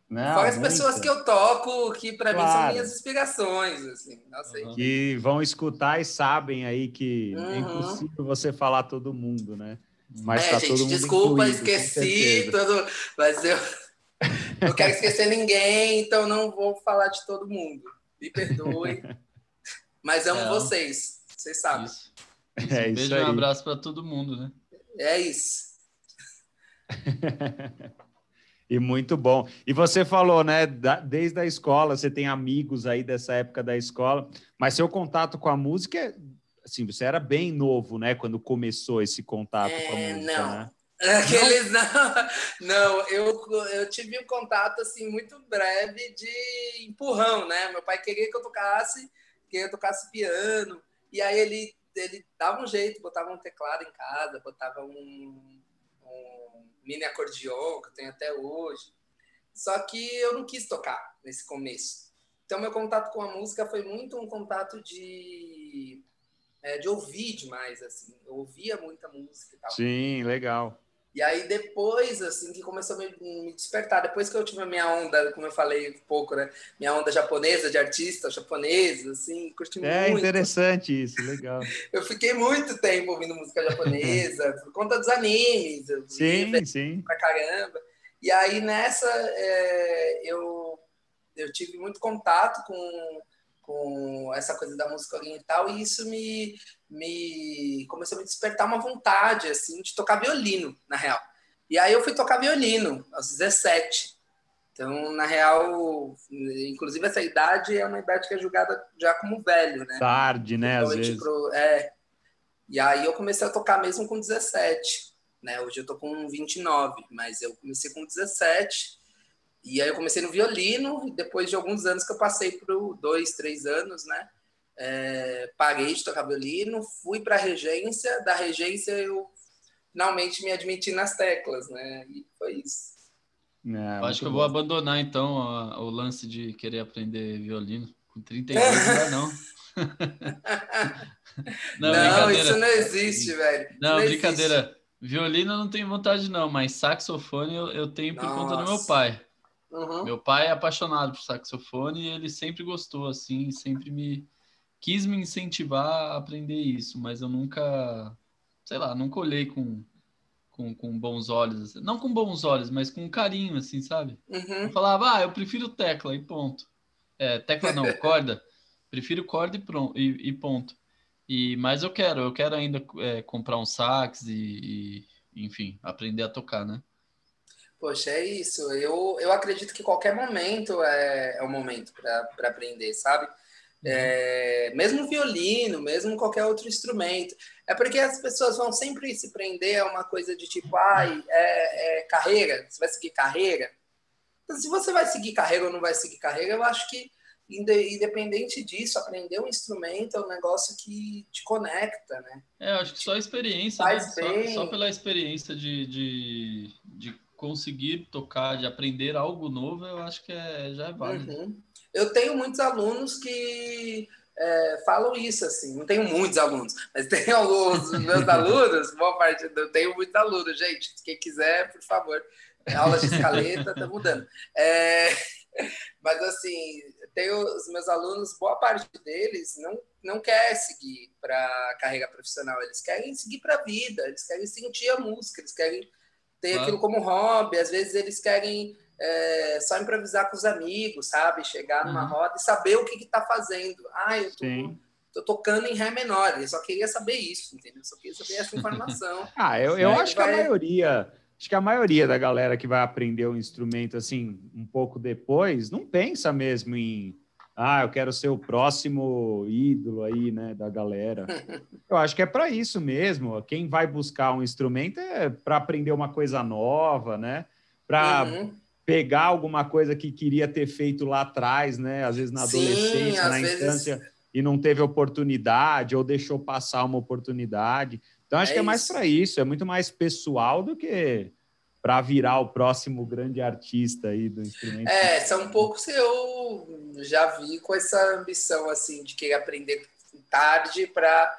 Não, Fora as pessoas que eu toco, que para claro. mim são minhas inspirações, assim. Nossa, uhum. Que vão escutar e sabem aí que é uhum. é impossível você falar todo mundo, né? Mas é, tá gente, todo mundo desculpa, incluído, esqueci todo, mas eu não quero esquecer ninguém, então não vou falar de todo mundo. Me perdoe. Mas amo é. vocês, vocês sabem. Isso. É um beijo e um abraço para todo mundo, né? É isso. e muito bom. E você falou, né, desde a escola, você tem amigos aí dessa época da escola, mas seu contato com a música, assim, você era bem novo, né, quando começou esse contato é, com a é, música, não. né? Aqueles não, não eu, eu tive um contato assim muito breve de empurrão, né? Meu pai queria que eu tocasse, que eu tocasse piano, e aí ele ele dava um jeito, botava um teclado em casa, botava um, um mini acordeon que eu tenho até hoje. Só que eu não quis tocar nesse começo. Então meu contato com a música foi muito um contato de é, de ouvir demais assim. Eu ouvia muita música e tal. Sim, legal. E aí depois, assim, que começou a me, me, despertar, depois que eu tive a minha onda, como eu falei um pouco, né? Minha onda japonesa, de artista japonesa, assim, curti é muito. É interessante isso, legal. eu fiquei muito tempo ouvindo música japonesa, por conta dos animes. sim, sim. Pra caramba. E aí nessa, é, eu, eu tive muito contato com com essa coisa da música oriental e isso me, me começou a me despertar uma vontade assim de tocar violino, na real. E aí eu fui tocar violino aos 17. Então, na real, inclusive essa idade é uma idade que é julgada já como velho, né? Tarde, né? Às vezes. Pro, é. E aí eu comecei a tocar mesmo com 17, né? Hoje eu tô com 29, mas eu comecei com 17 e aí eu comecei no violino, depois de alguns anos que eu passei por dois, três anos, né? É, parei de tocar violino, fui para a regência, da regência eu finalmente me admiti nas teclas, né? E foi isso. É, acho que eu vou abandonar então a, o lance de querer aprender violino. Com 32 ainda não. não, não isso não existe, velho. Não, não brincadeira. Existe. Violino eu não tenho vontade, não, mas saxofone eu, eu tenho por Nossa. conta do meu pai. Uhum. Meu pai é apaixonado por saxofone e ele sempre gostou, assim, sempre me quis me incentivar a aprender isso, mas eu nunca, sei lá, nunca olhei com, com, com bons olhos, assim. não com bons olhos, mas com carinho, assim, sabe? Uhum. Eu falava, ah, eu prefiro tecla e ponto. É, tecla não, corda. Prefiro corda e, pronto, e, e, ponto. E, mas eu quero, eu quero ainda é, comprar um sax e, e, enfim, aprender a tocar, né? Poxa, é isso. Eu, eu acredito que qualquer momento é, é o momento para aprender, sabe? Uhum. É, mesmo violino, mesmo qualquer outro instrumento. É porque as pessoas vão sempre se prender a uma coisa de tipo, ai, é, é carreira, você vai seguir carreira. Então, se você vai seguir carreira ou não vai seguir carreira, eu acho que independente disso, aprender um instrumento é um negócio que te conecta, né? É, acho que só a experiência, né? só, só, pela experiência de, de, de, conseguir tocar, de aprender algo novo, eu acho que é, já é válido. Uhum. Eu tenho muitos alunos que é, falam isso, assim, não tenho muitos alunos, mas tenho alguns meus alunos, boa parte, eu tenho muitos alunos, gente, quem quiser, por favor, aulas de escaleta, tá mudando. É, mas assim, tenho os meus alunos, boa parte deles não, não quer seguir para carreira profissional, eles querem seguir para a vida, eles querem sentir a música, eles querem ter claro. aquilo como hobby, às vezes eles querem é, só improvisar com os amigos, sabe? Chegar numa uhum. roda e saber o que está fazendo. Ah, eu tô, tô, tocando em Ré menor, eu só queria saber isso, entendeu? Eu só queria saber essa informação. ah, eu, eu acho vai... que a maioria acho que a maioria da galera que vai aprender o um instrumento assim um pouco depois não pensa mesmo em ah, eu quero ser o próximo ídolo aí, né, da galera. Eu acho que é para isso mesmo. Quem vai buscar um instrumento é para aprender uma coisa nova, né? Para uhum. pegar alguma coisa que queria ter feito lá atrás, né? Às vezes na adolescência, Sim, na vezes... infância e não teve oportunidade ou deixou passar uma oportunidade. Então, acho é que é mais para isso, é muito mais pessoal do que para virar o próximo grande artista aí do instrumento. É, são poucos que eu já vi com essa ambição assim de querer aprender tarde para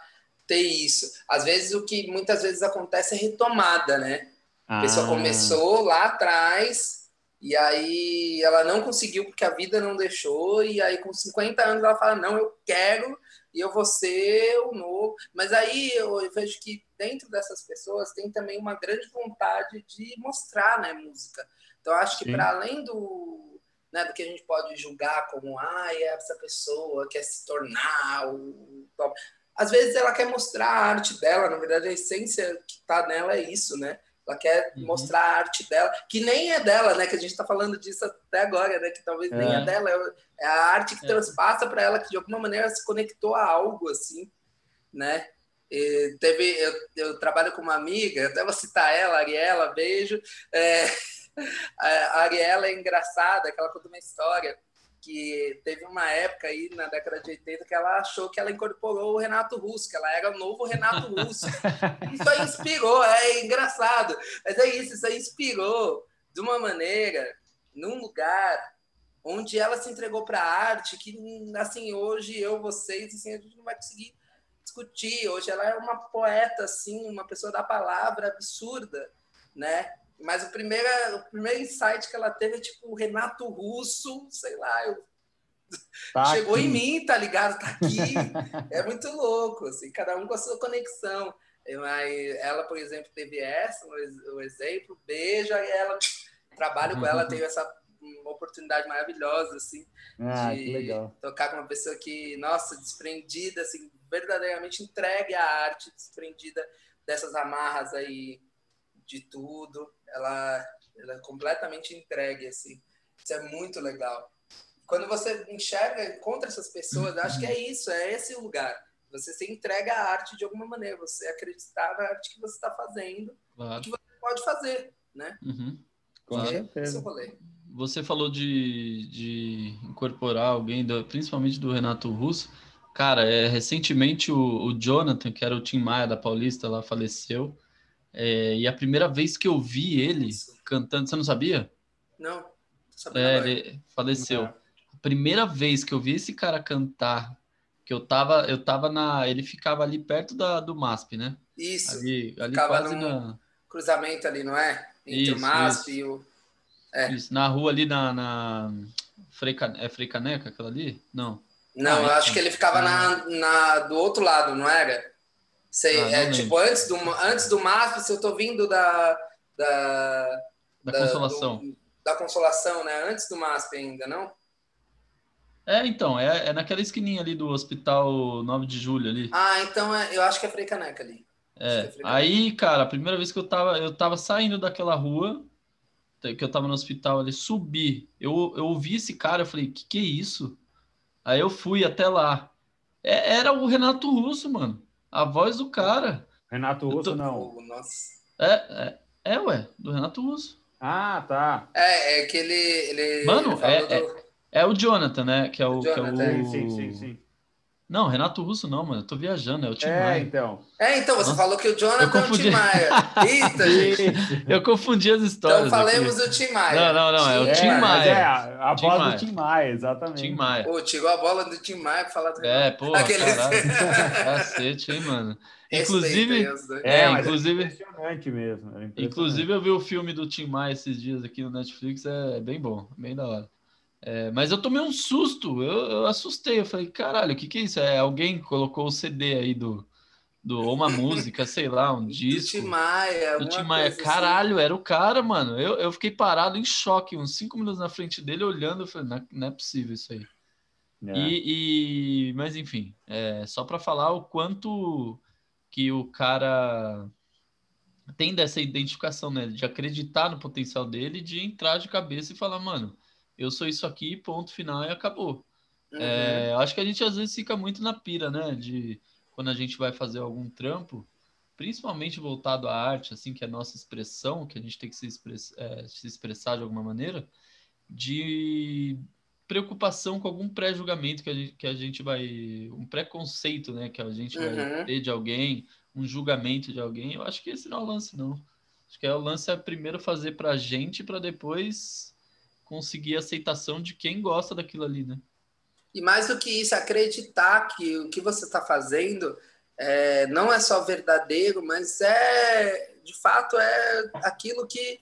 ter isso. Às vezes o que muitas vezes acontece é retomada, né? A pessoa ah. começou lá atrás e aí ela não conseguiu porque a vida não deixou e aí com 50 anos ela fala: "Não, eu quero e eu vou ser o novo. Mas aí eu vejo que dentro dessas pessoas tem também uma grande vontade de mostrar né, música. Então, acho que para além do, né, do que a gente pode julgar como ah, essa pessoa quer se tornar o top. Às vezes ela quer mostrar a arte dela, na verdade a essência que está nela é isso, né? Ela quer uhum. mostrar a arte dela, que nem é dela, né? Que a gente está falando disso até agora, né? Que talvez é. nem é dela, é a arte que é. transpassa para ela, que de alguma maneira se conectou a algo, assim, né? E teve, eu, eu, trabalho com uma amiga, até vou citar ela, Ariela, beijo. É, a Ariela é engraçada, que ela conta uma história que teve uma época aí na década de 80 que ela achou que ela incorporou o Renato Russo, que ela era o novo Renato Russo. isso aí inspirou, é engraçado. Mas é isso, isso aí inspirou de uma maneira, num lugar onde ela se entregou para a arte, que assim, hoje eu, vocês, assim, a gente não vai conseguir discutir. Hoje ela é uma poeta, assim, uma pessoa da palavra absurda, né? Mas o primeiro, o primeiro insight que ela teve é tipo o Renato Russo, sei lá, eu... tá chegou aqui. em mim, tá ligado? Tá aqui. é muito louco, assim, cada um com a sua conexão. Mas ela, por exemplo, teve essa, o exemplo, beija ela, trabalho com ela, teve essa oportunidade maravilhosa, assim, ah, de tocar com uma pessoa que, nossa, desprendida, assim, verdadeiramente entregue à arte, desprendida dessas amarras aí de tudo ela, ela é completamente entregue, assim. Isso é muito legal. Quando você enxerga, encontra essas pessoas, acho que é isso, é esse o lugar. Você se entrega à arte de alguma maneira, você acreditar na arte que você está fazendo, claro. que você pode fazer, né? Uhum. Com certeza. Você falou de, de incorporar alguém, do, principalmente do Renato Russo. Cara, é, recentemente o, o Jonathan, que era o Tim Maia da Paulista, lá faleceu. É, e a primeira vez que eu vi ele cantando, você não sabia? Não. É, ele faleceu. Não. A primeira vez que eu vi esse cara cantar, que eu tava, eu tava na, ele ficava ali perto da, do MASP, né? Isso. Ali, ali quase na cruzamento ali, não é? Entre isso, o MASP isso. e o é. Isso, na rua ali na, na Freica, é Freicaneca aquela ali? Não. Não, ah, eu acho que ele ficava na, na, do outro lado, não era? Sei, ah, é tipo antes do, antes do MASP, se eu tô vindo da. Da, da, da consolação. Do, da consolação, né? Antes do MASP ainda, não? É, então, é, é naquela esquininha ali do Hospital 9 de Julho ali. Ah, então é, eu acho que é Frei Caneca ali. É, é aí, cara, a primeira vez que eu tava, eu tava saindo daquela rua, que eu tava no hospital ali, subi, eu, eu ouvi esse cara, eu falei, que que é isso? Aí eu fui até lá. É, era o Renato Russo, mano. A voz do cara. Renato Russo, tô... não. Nossa. É, é, é, ué, do Renato Russo. Ah, tá. É, é que ele. ele Mano, ele é, do... É o Jonathan, né? Que é o. Jonathan, que é Sim, o... sim, sim, sim. Não, Renato Russo não, mano. Eu tô viajando, é o Tim É, Maia. então. É, então, você Nossa, falou que o eu Jonathan é o confundi. Tim Maia. Eita, gente. Eu confundi as histórias. Então falemos aqui. do Tim Maia. Não, não, não, é o É, Tim Maia. É, a, a Tim voz Maia. do Tim Maia, exatamente. Tim Maia. Pô, tirou a bola do Tim Maia pra falar do É, pô, Aqueles-. Cacete, hein, mano. Inclusive, os dois. é, mas inclusive, impressionante mesmo. era impressionante. inclusive eu vi o filme do Tim Maia esses dias aqui no Netflix, é bem bom, bem da hora. É, mas eu tomei um susto, eu, eu assustei, eu falei, caralho, o que que é isso? É, alguém colocou o CD aí do, do ou uma música, sei lá, um do disco. Tim Maia. Do Tim Maia, assim. caralho, era o cara, mano. Eu, eu fiquei parado em choque, uns cinco minutos na frente dele, olhando, eu falei, não é, não é possível isso aí. É. E, e- mas enfim, é, só para falar o quanto que o cara tem dessa identificação, né? De acreditar no potencial dele, de entrar de cabeça e falar, mano, eu sou isso aqui, ponto final e acabou. Uhum. É, acho que a gente às vezes fica muito na pira, né? De quando a gente vai fazer algum trampo, principalmente voltado à arte, assim, que é a nossa expressão, que a gente tem que se, express- é, se expressar de alguma maneira, de preocupação com algum pré-julgamento que a gente, que a gente vai. um preconceito, né? Que a gente vai Uhum. ter de alguém, um julgamento de alguém. Eu acho que esse não é o lance, não. Acho que é o lance é primeiro fazer pra gente, para depois conseguir a aceitação de quem gosta daquilo ali, né? E mais do que isso, acreditar que o que você está fazendo é, não é só verdadeiro, mas é de fato é aquilo que,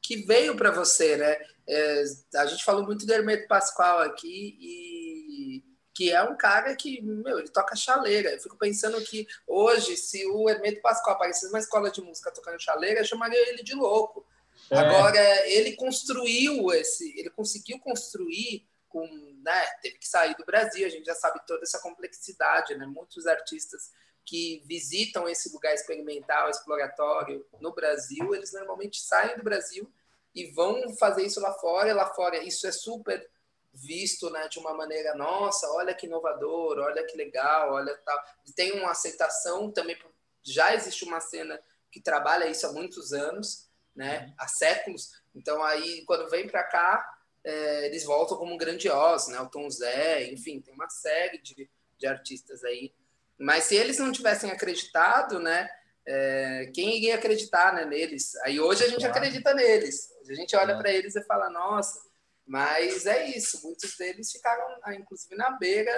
que veio para você, né? É, a gente falou muito do Hermeto Pascoal aqui e que é um cara que, meu, ele toca chaleira. Eu fico pensando que hoje, se o Hermeto Pascoal aparecesse numa escola de música tocando chaleira, eu chamaria ele de louco. É. Agora, ele construiu esse, ele conseguiu construir com, né, teve que sair do Brasil, a gente já sabe toda essa complexidade, né? Muitos artistas que visitam esse lugar experimental, exploratório no Brasil, eles normalmente saem do Brasil e vão fazer isso lá fora, e lá fora isso é super visto, né, de uma maneira, nossa, olha que inovador, olha que legal, olha tal. Tem uma aceitação também, já existe uma cena que trabalha isso há muitos anos, né, há séculos. Então aí quando vem para cá, é, eles voltam como grandiosos, né, o Tom Zé, enfim, tem uma série de, de artistas aí. Mas se eles não tivessem acreditado, né, é, quem iria acreditar né, neles? Aí hoje a gente Claro. acredita neles. A gente olha para eles e fala, nossa, mas é isso. Muitos deles ficaram, ah, inclusive, na beira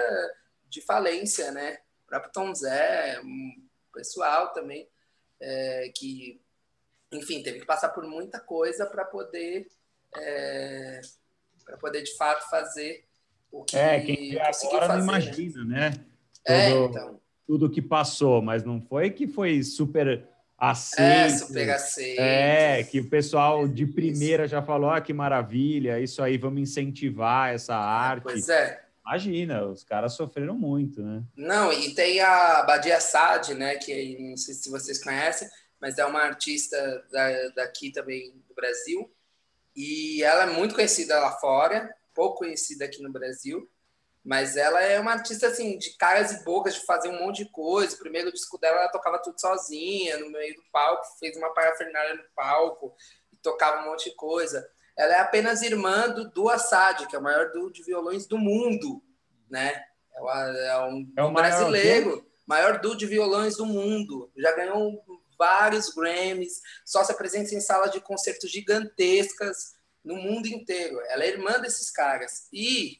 de falência, né? O próprio Tom Zé, um pessoal também, é, que, enfim, teve que passar por muita coisa para poder, é, para poder de fato fazer o que É, quem agora não fazer. né? imagina, né? É, Tudo- então. Tudo que passou, mas não foi que foi super aceito. É, super aceito. É, que o pessoal de primeira já falou, ah, que maravilha, isso aí, vamos incentivar essa arte. Pois é. Imagina, os caras sofreram muito, né? Não, e tem a Badia Sad, né, que não sei se vocês conhecem, mas é uma artista da, daqui também do Brasil. E ela é muito conhecida lá fora, pouco conhecida aqui no Brasil. Mas ela é uma artista, assim, de caras e bocas, de fazer um monte de coisa. O primeiro disco dela, ela tocava tudo sozinha, no meio do palco, fez uma parafernália no palco, e tocava um monte de coisa. Ela é apenas irmã do Du Assad, que é o maior duo de violões do mundo, né? É, é um, É o um maior brasileiro, maior duo de violões do mundo. Já ganhou vários Grammys, só se apresenta em salas de concertos gigantescas no mundo inteiro. Ela é irmã desses caras. E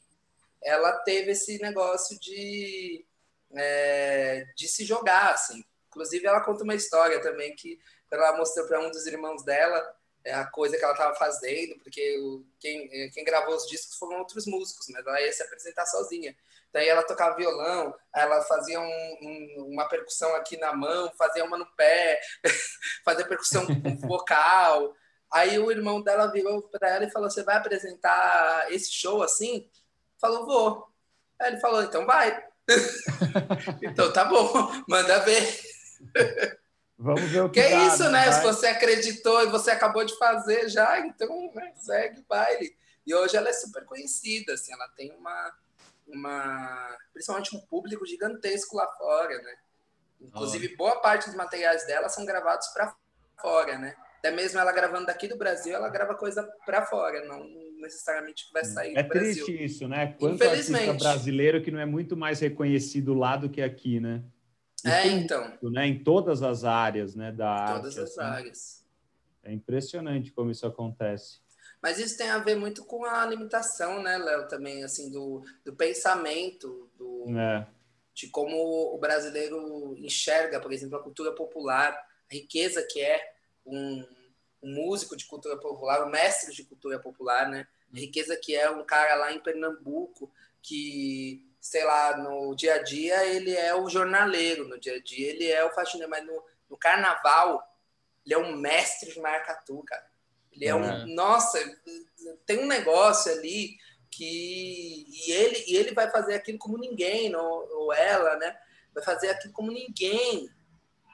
ela teve esse negócio de, é, de se jogar, assim. Inclusive, ela conta uma história também que, ela mostrou para um dos irmãos dela a coisa que ela estava fazendo, porque o, quem, é, quem gravou os discos foram outros músicos, mas ela ia se apresentar sozinha. Daí ela tocava violão, ela fazia um- um- uma percussão aqui na mão, fazia uma no pé, fazia percussão com vocal. Aí o irmão dela virou para ela e falou: Você vai apresentar esse show assim? Falou: Vou. Aí ele falou: Então vai. então tá bom, manda ver. Vamos ver o que Que é isso, né? Se você acreditou e você acabou de fazer já, então né, segue o baile. E hoje ela é super conhecida, assim, ela tem uma, uma principalmente um público gigantesco lá fora, né? Inclusive, boa parte dos materiais dela são gravados para fora, né? Até mesmo ela gravando daqui do Brasil, ela grava coisa para fora, não, necessariamente que vai sair é do Brasil. triste isso, né? Quanto artista brasileiro que não é muito mais reconhecido lá do que aqui, né? É, então. Né? Em todas as áreas, né, da arte. Todas as assim. áreas. É impressionante como isso acontece. Mas isso tem a ver muito com a limitação, né, Léo, também, assim, do, do pensamento, do, é. de como o brasileiro enxerga, por exemplo, a cultura popular, a riqueza que é um, um músico de cultura popular, um mestre de cultura popular, né? A riqueza que é um cara lá em Pernambuco que, sei lá, no dia a dia ele é o jornaleiro, no dia a dia ele é o faxineiro, mas no, no carnaval ele é um mestre de maracatu, cara. Ele é, é um. Nossa, tem um negócio ali que. E ele, e ele vai fazer aquilo como ninguém, ou, ou ela, né? Vai fazer aquilo como ninguém.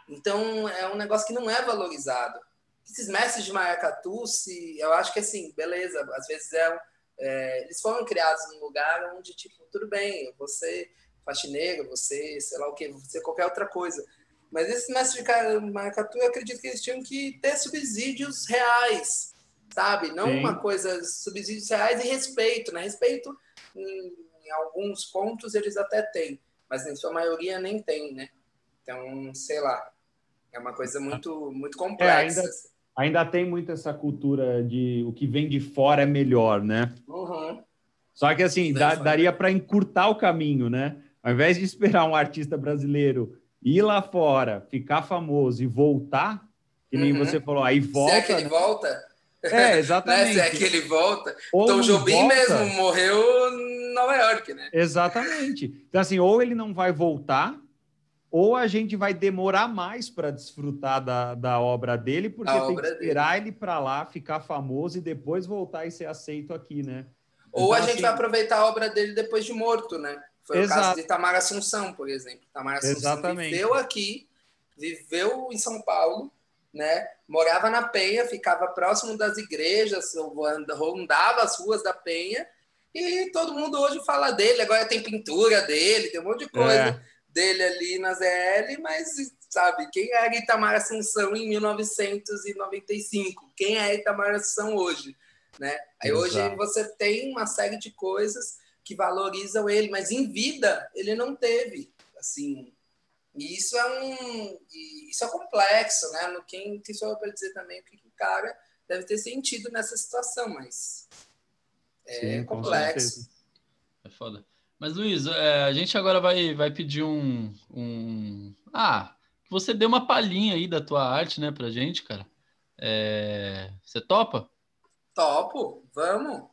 Então, é um negócio que não é valorizado. Esses mestres de maracatu, se, eu acho que assim, beleza, às vezes é, é, eles foram criados num lugar onde, tipo, tudo bem, você faxineiro, você, sei lá o que, você qualquer outra coisa. Mas esses mestres de maracatu, eu acredito que eles tinham que ter subsídios reais, sabe? Não Sim. uma coisa, subsídios reais e respeito, né? Respeito, em, em, alguns pontos, eles até têm, mas em sua maioria nem tem, né? Então, sei lá, é uma coisa muito, muito complexa. É, ainda, ainda tem muito essa cultura de o que vem de fora é melhor, né? Uhum. Só que, assim, dá, daria para encurtar o caminho, né? Ao invés de esperar um artista brasileiro ir lá fora, ficar famoso e voltar, que nem uhum. você falou, aí volta. Se é que ele né? volta. É, exatamente. né? Se é que ele volta. Ou Tom Jobim volta... mesmo morreu em Nova York, né? Exatamente. Então, assim, ou ele não vai voltar, ou a gente vai demorar mais para desfrutar da, da obra dele, porque a tem que esperar dele. ele para lá, ficar famoso e depois voltar e ser aceito aqui, né? Ou então, a gente assim... vai aproveitar a obra dele depois de morto, né? Foi Exato. o caso de Tamara Assunção, por exemplo. Tamara Assunção Exatamente. viveu aqui, viveu em São Paulo, né? Morava na Penha, ficava próximo das igrejas, rondava as ruas da Penha, e todo mundo hoje fala dele. Agora tem pintura dele, tem um monte de coisa é. Dele ali na ZL, mas sabe, quem era Itamar Assunção em 1995? Quem é Itamar Assunção hoje? Né? Aí Exato. hoje você tem uma série de coisas que valorizam ele, mas em vida ele não teve, assim. E isso é um, isso é complexo, né? No quem que sou para dizer também o que o cara deve ter sentido nessa situação, mas é Sim, complexo. É foda. Mas Luiz, é, a gente agora vai, vai pedir um, um, ah, que você dê uma palhinha aí da tua arte, né, pra gente, cara. É... Você topa? Topo, vamos.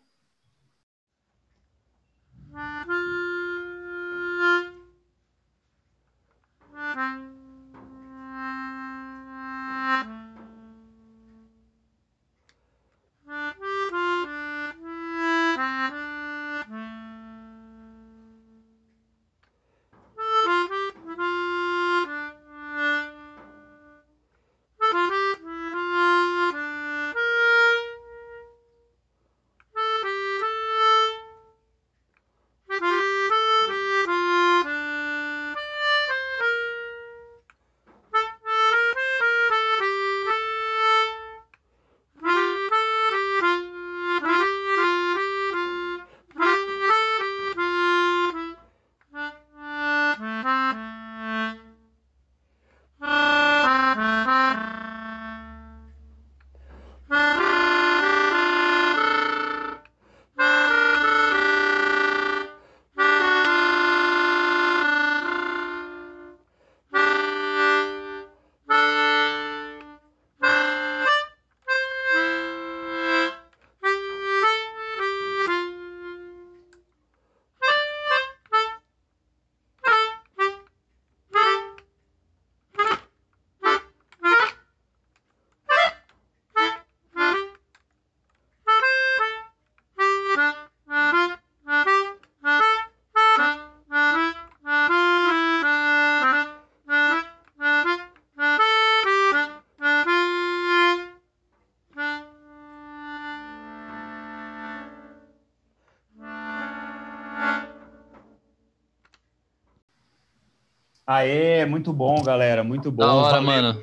Aê, muito bom, galera, muito bom. Da hora, mano.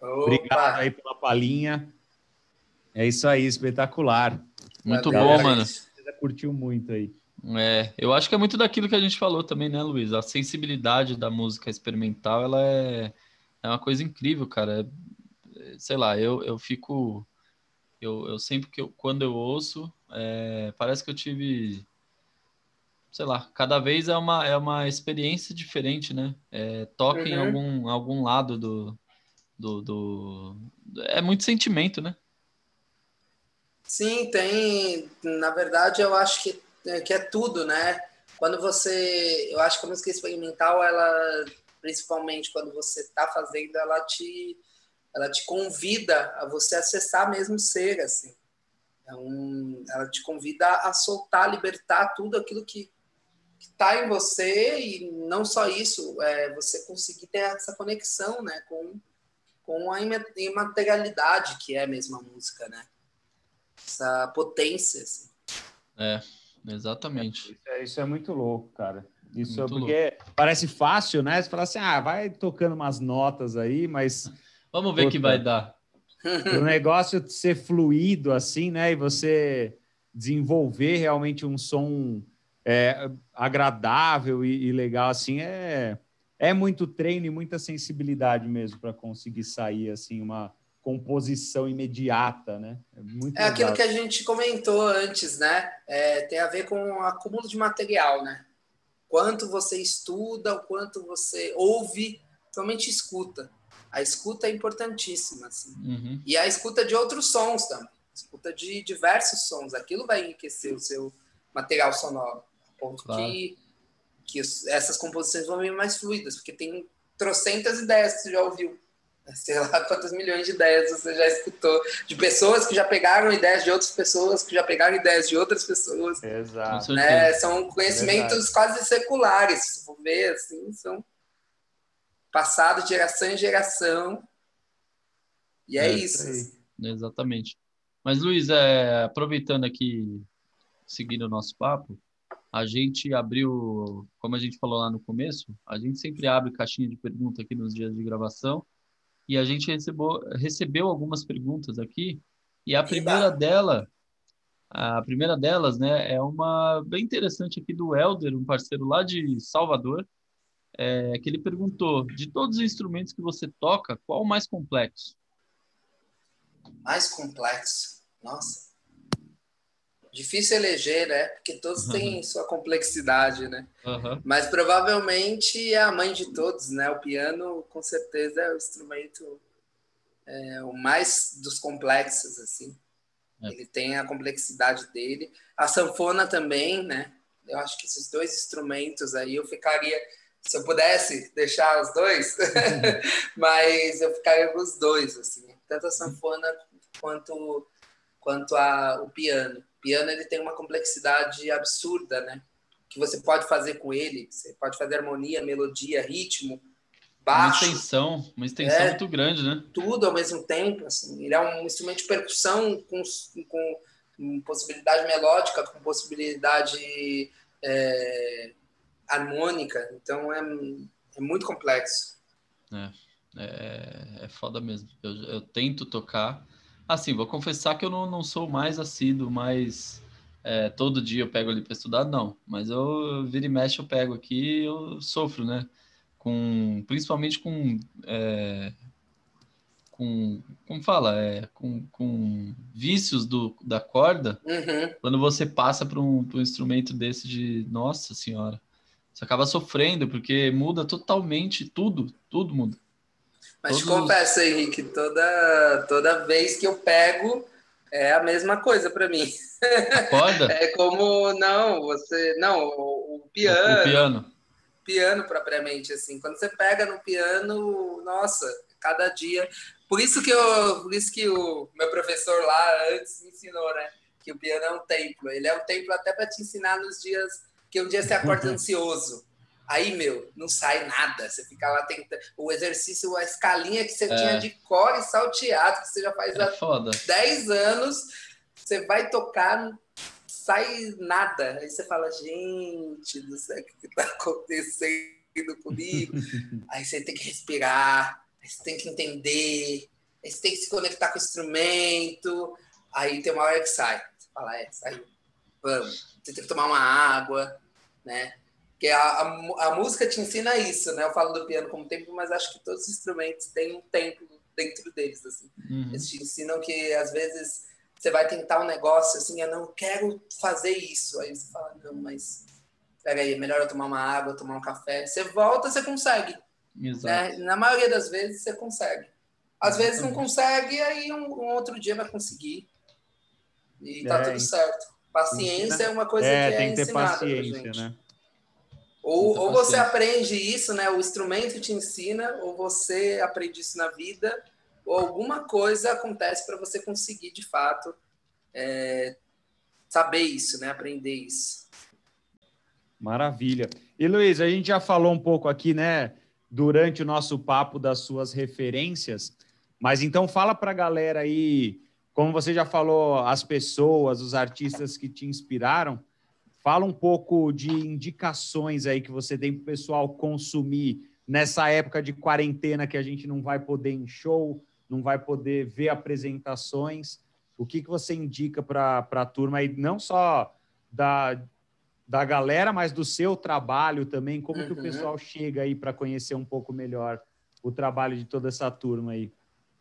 Obrigado aí pela palhinha. É isso aí, espetacular. Muito bom, mano. Você curtiu muito aí. É, eu acho que é muito daquilo que a gente falou também, né, Luiz? A sensibilidade da música experimental, ela é, é uma coisa incrível, cara. É, sei lá, eu, eu fico. Eu, eu sempre que eu, quando eu ouço, é, parece que eu tive. Sei lá, cada vez é uma, é uma experiência diferente, né? É, toca uhum. em algum, algum lado do, do, do. É muito sentimento, né? Sim, tem. Na verdade, eu acho que, que é tudo, né? Quando você. Eu acho que a música experimental, ela, principalmente quando você está fazendo, ela te, ela te convida a você acessar mesmo ser, assim. Então, ela te convida a soltar, libertar tudo aquilo que está em você e não só isso, é você conseguir ter essa conexão, né, com, com a imaterialidade que é a mesma música, né? essa potência. Assim. É, exatamente. Isso é, isso é, muito louco, cara. Isso muito é porque louco. parece fácil, né? Você fala assim, ah, vai tocando umas notas aí, mas. Vamos ver o que vai dar. O negócio de ser fluido assim, né? E você desenvolver realmente um som é, agradável e, e, legal assim é é muito treino e muita sensibilidade mesmo para conseguir sair assim uma composição imediata, né? É, muito é aquilo que a gente comentou antes, né? É, tem a ver com o acúmulo de material, né? Quanto você estuda, o quanto você ouve, somente escuta. A escuta é importantíssima, assim. Uhum. E a escuta de outros sons também. Escuta de diversos sons. Aquilo vai enriquecer o seu material sonoro. Ponto claro. que, que essas composições vão vir mais fluidas, porque tem trocentas ideias que você já ouviu sei lá quantas milhões de ideias você já escutou, de pessoas que já pegaram ideias de outras pessoas, que já pegaram ideias de outras pessoas. Exato. Né? São conhecimentos é quase seculares, se for ver, assim, são passados de geração em geração. E é, é isso. Assim. Exatamente. Mas, Luiz, é, aproveitando aqui, seguindo o nosso papo, a gente abriu, como a gente falou lá no começo, a gente sempre abre caixinha de pergunta aqui nos dias de gravação e a gente recebeu, recebeu algumas perguntas aqui, e a primeira dela, a primeira delas, né, é uma bem interessante aqui do Elder, um parceiro lá de Salvador, é, que ele perguntou, de todos os instrumentos que você toca, qual o mais complexo? Mais complexo? Nossa. Difícil eleger, né? Porque todos uhum. têm sua complexidade, né? Uhum. Mas provavelmente é a mãe de todos, né? O piano, com certeza, é o instrumento é, o mais dos complexos, assim. É. Ele tem a complexidade dele. A sanfona também, né? Eu acho que esses dois instrumentos aí eu ficaria se eu pudesse deixar os dois, mas eu ficaria com os dois, assim, tanto a sanfona quanto quanto a, o piano piano ele tem uma complexidade absurda, né? Que você pode fazer com ele, você pode fazer harmonia, melodia, ritmo, baixo. Uma extensão, uma extensão é, muito grande, né? Tudo ao mesmo tempo, assim. Ele é um instrumento de percussão com, com, com possibilidade melódica, com possibilidade é, harmônica. Então é, é muito complexo. É, é, é foda mesmo. Eu, eu tento tocar Assim, vou confessar que eu não, não sou mais assíduo, mas é, todo dia eu pego ali para estudar, não. Mas eu vira e mexe, eu pego aqui eu sofro, né? Com, principalmente com, é, com como fala, é, com, com vícios do, da corda, uhum. quando você passa para um, um instrumento desse de, nossa senhora, você acaba sofrendo, porque muda totalmente tudo, tudo muda. Mas Todos... te confesso, Henrique, toda, toda vez que eu pego, é a mesma coisa para mim. Acorda? é como, não, você. Não, o, piano. O, o piano. Piano, propriamente, assim. Quando você pega no piano, nossa, cada dia. Por isso que eu, por isso que o meu professor lá antes me ensinou, né? Que o piano é um templo. Ele é um templo até para te ensinar nos dias que um dia você acorda ansioso. Aí, meu, não sai nada. Você fica lá tentando. O exercício, a escalinha que você é. tinha de core e salteado, que você já faz é há foda. 10 anos, você vai tocar, não sai nada. Aí você fala, gente do céu, o que está acontecendo comigo? aí você tem que respirar, aí você tem que entender, aí você tem que se conectar com o instrumento. Aí tem uma hora que sai. Fala, é, saiu. Vamos. Você tem que tomar uma água, né? Porque a, a, a, música te ensina isso, né? Eu falo do piano como tempo, mas acho que todos os instrumentos têm um tempo dentro deles, assim. Uhum. Eles te ensinam que, às vezes, você vai tentar um negócio, assim, eu não quero fazer isso. Aí você fala, não, mas peraí, é melhor eu tomar uma água, tomar um café. Você volta, você consegue. Né? Na maioria das vezes, você consegue. Às vezes não consegue, aí um, um outro dia vai conseguir. E tá é, tudo certo. Paciência é uma coisa é, que é tem que ter paciência, né? Ou, ou você aprende isso, né? O instrumento te ensina, ou você aprende isso na vida, ou alguma coisa acontece para você conseguir de fato é, saber isso, né? Aprender isso. Maravilha. E Luiz, a gente já falou um pouco aqui, né? Durante o nosso papo das suas referências, mas então fala para a galera aí, como você já falou, as pessoas, os artistas que te inspiraram, fala um pouco de indicações aí que você tem para o pessoal consumir nessa época de quarentena que a gente não vai poder em show, não vai poder ver apresentações. O que, que você indica para a turma aí, não só da, da galera, mas do seu trabalho também? Como uhum. que o uhum. pessoal chega aí para conhecer um pouco melhor o trabalho de toda essa turma aí?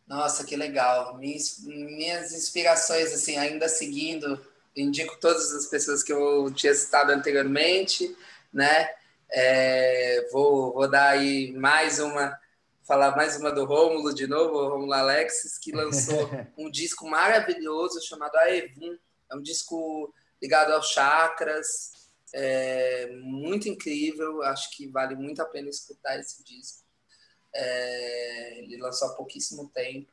Nossa, que legal. Minhas, minhas inspirações, assim, ainda seguindo, indico todas as pessoas que eu tinha citado anteriormente, né? É, vou, vou dar aí mais uma, falar mais uma do Rômulo de novo, o Rômulo Alexis, que lançou um disco maravilhoso chamado Aevum. É um disco ligado aos chakras, é muito incrível, acho que vale muito a pena escutar esse disco. É, ele lançou há pouquíssimo tempo.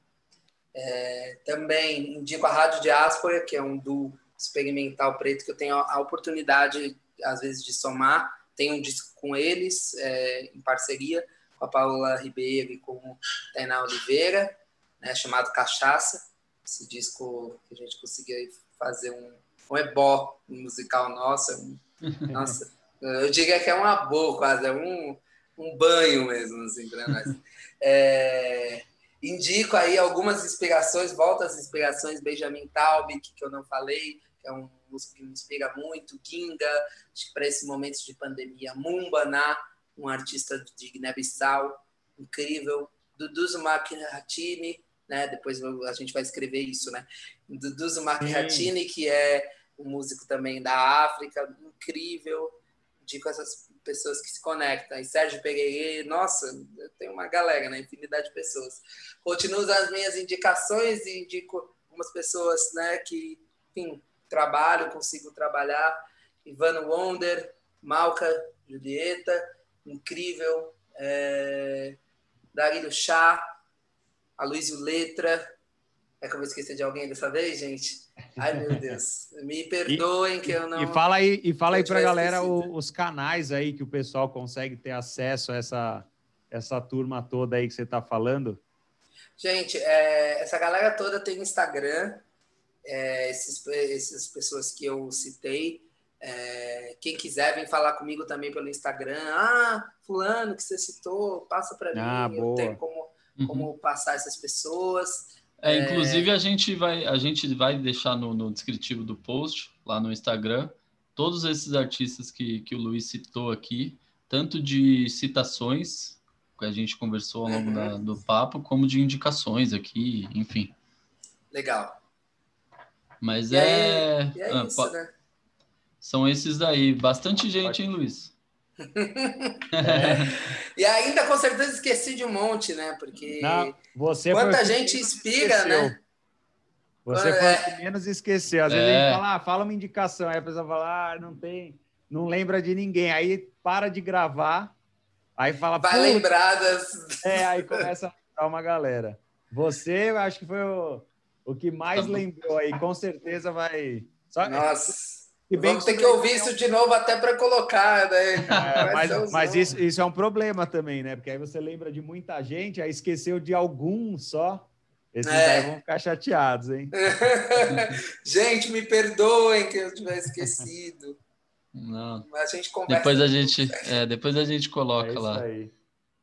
É, também indico a Rádio Diáspora, que é um duo experimental preto que eu tenho a oportunidade, às vezes, de somar. Tem um disco com eles, é, em parceria com a Paula Ribeiro e com o Tainá Oliveira, né, chamado Cachaça. Esse disco que a gente conseguiu fazer um, um ebó musical nosso. É um, nossa, eu diria que é uma boa quase, é um, um banho mesmo, assim, para nós. É, indico aí algumas inspirações, volta às inspirações, Benjamin Taub, que eu não falei, que é um músico que me inspira muito, Ginga, acho que para esse momento de pandemia, Mumbaná, um artista de Guiné-Bissau, incrível, Dudu Zumak Hatini, né, depois a gente vai escrever isso, né, Dudu Zumak Hatini, que é um músico também da África, incrível, indico essas pessoas que se conectam. E Sérgio Pereira, nossa, eu tenho uma galera, né? Infinidade de pessoas. Continuo as minhas indicações e indico algumas pessoas, né, que, enfim, trabalho, consigo trabalhar. Ivano Wonder, Malca, Julieta, incrível. É, Darílio Chá, Aloysio Letra. É que eu vou esquecer de alguém dessa vez, gente? Ai, meu Deus. Me perdoem e, que eu não. E fala aí, e fala aí para a galera o, os canais aí que o pessoal consegue ter acesso a essa, essa turma toda aí que você está falando. Gente, é, essa galera toda tem Instagram. É, esses, essas pessoas que eu citei. É, quem quiser, vem falar comigo também pelo Instagram. Ah, fulano que você citou, passa para ah, mim. Boa. Eu tenho como, como uhum. passar essas pessoas. É, inclusive a gente vai a gente vai deixar no, no, descritivo do post lá no Instagram todos esses artistas que, que o Luiz citou aqui, tanto de citações que a gente conversou ao longo uhum. da, do papo, como de indicações aqui, enfim. Legal. Mas e é, aí, é ah, isso, né? São esses daí, bastante gente, hein, Luiz? É. E ainda com certeza esqueci de um monte, né? Porque Não, você quanta gente inspira, né? Você foi é. que menos esqueceu. Às vezes a gente é. fala, ah, fala uma indicação, aí a pessoa fala, ah, não tem, não lembra de ninguém. Aí para de gravar, aí fala. Vai lembrar das. É, aí começa a dar uma galera. Você, eu acho que foi o, o que mais tá lembrou aí, com certeza vai. Só... Nossa. E bem Vamos ter que ouvir isso de novo até para colocar, né? É, mas, mas isso, isso, é um problema também, né? Porque aí você lembra de muita gente, aí esqueceu de algum só. Esses é. aí vão ficar chateados, hein? gente, me perdoem que eu tiver esquecido. Não. Mas a gente conversa. Depois a gente, é, depois a gente coloca é lá. Aí.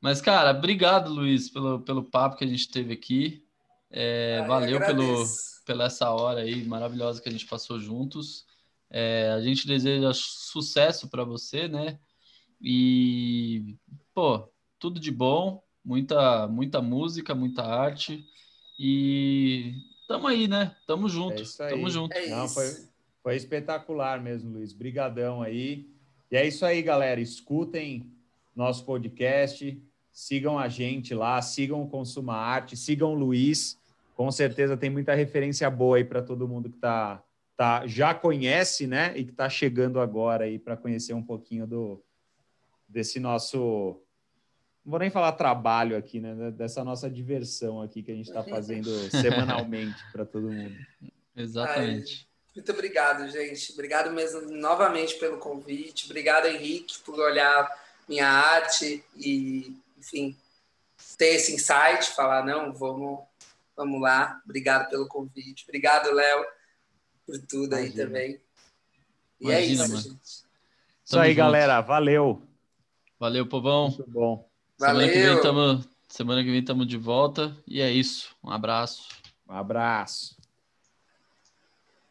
Mas, cara, obrigado, Luiz, pelo, pelo papo que a gente teve aqui. É, Ah, eu valeu pelo, pela essa hora aí maravilhosa que a gente passou juntos. É, a gente deseja sucesso para você, né? E, pô, tudo de bom, muita, muita música, muita arte. E tamo aí, né? Tamo junto. É isso aí. Tamo junto. É Não, foi, foi espetacular mesmo, Luiz. Brigadão aí. E é isso aí, galera. Escutem nosso podcast, sigam a gente lá, sigam o Consuma Arte, sigam o Luiz. Com certeza tem muita referência boa aí para todo mundo que tá, tá, já conhece, né? E que está chegando agora aí para conhecer um pouquinho do desse nosso. Não vou nem falar trabalho aqui, né? Dessa nossa diversão aqui que a gente está fazendo semanalmente para todo mundo. Exatamente. Muito obrigado, gente. Obrigado mesmo novamente pelo convite. Obrigado, Henrique, por olhar minha arte e, enfim, ter esse insight, falar, não, vamos, vamos lá. Obrigado pelo convite. Obrigado, Léo, por tudo aí Imagina. também. E Imagina, é isso, mano. gente. Isso aí, junto. galera. Valeu. Valeu, povão. Muito bom. Semana que vem Valeu. tamo, semana que vem estamos de volta. E é isso. Um abraço. Um abraço.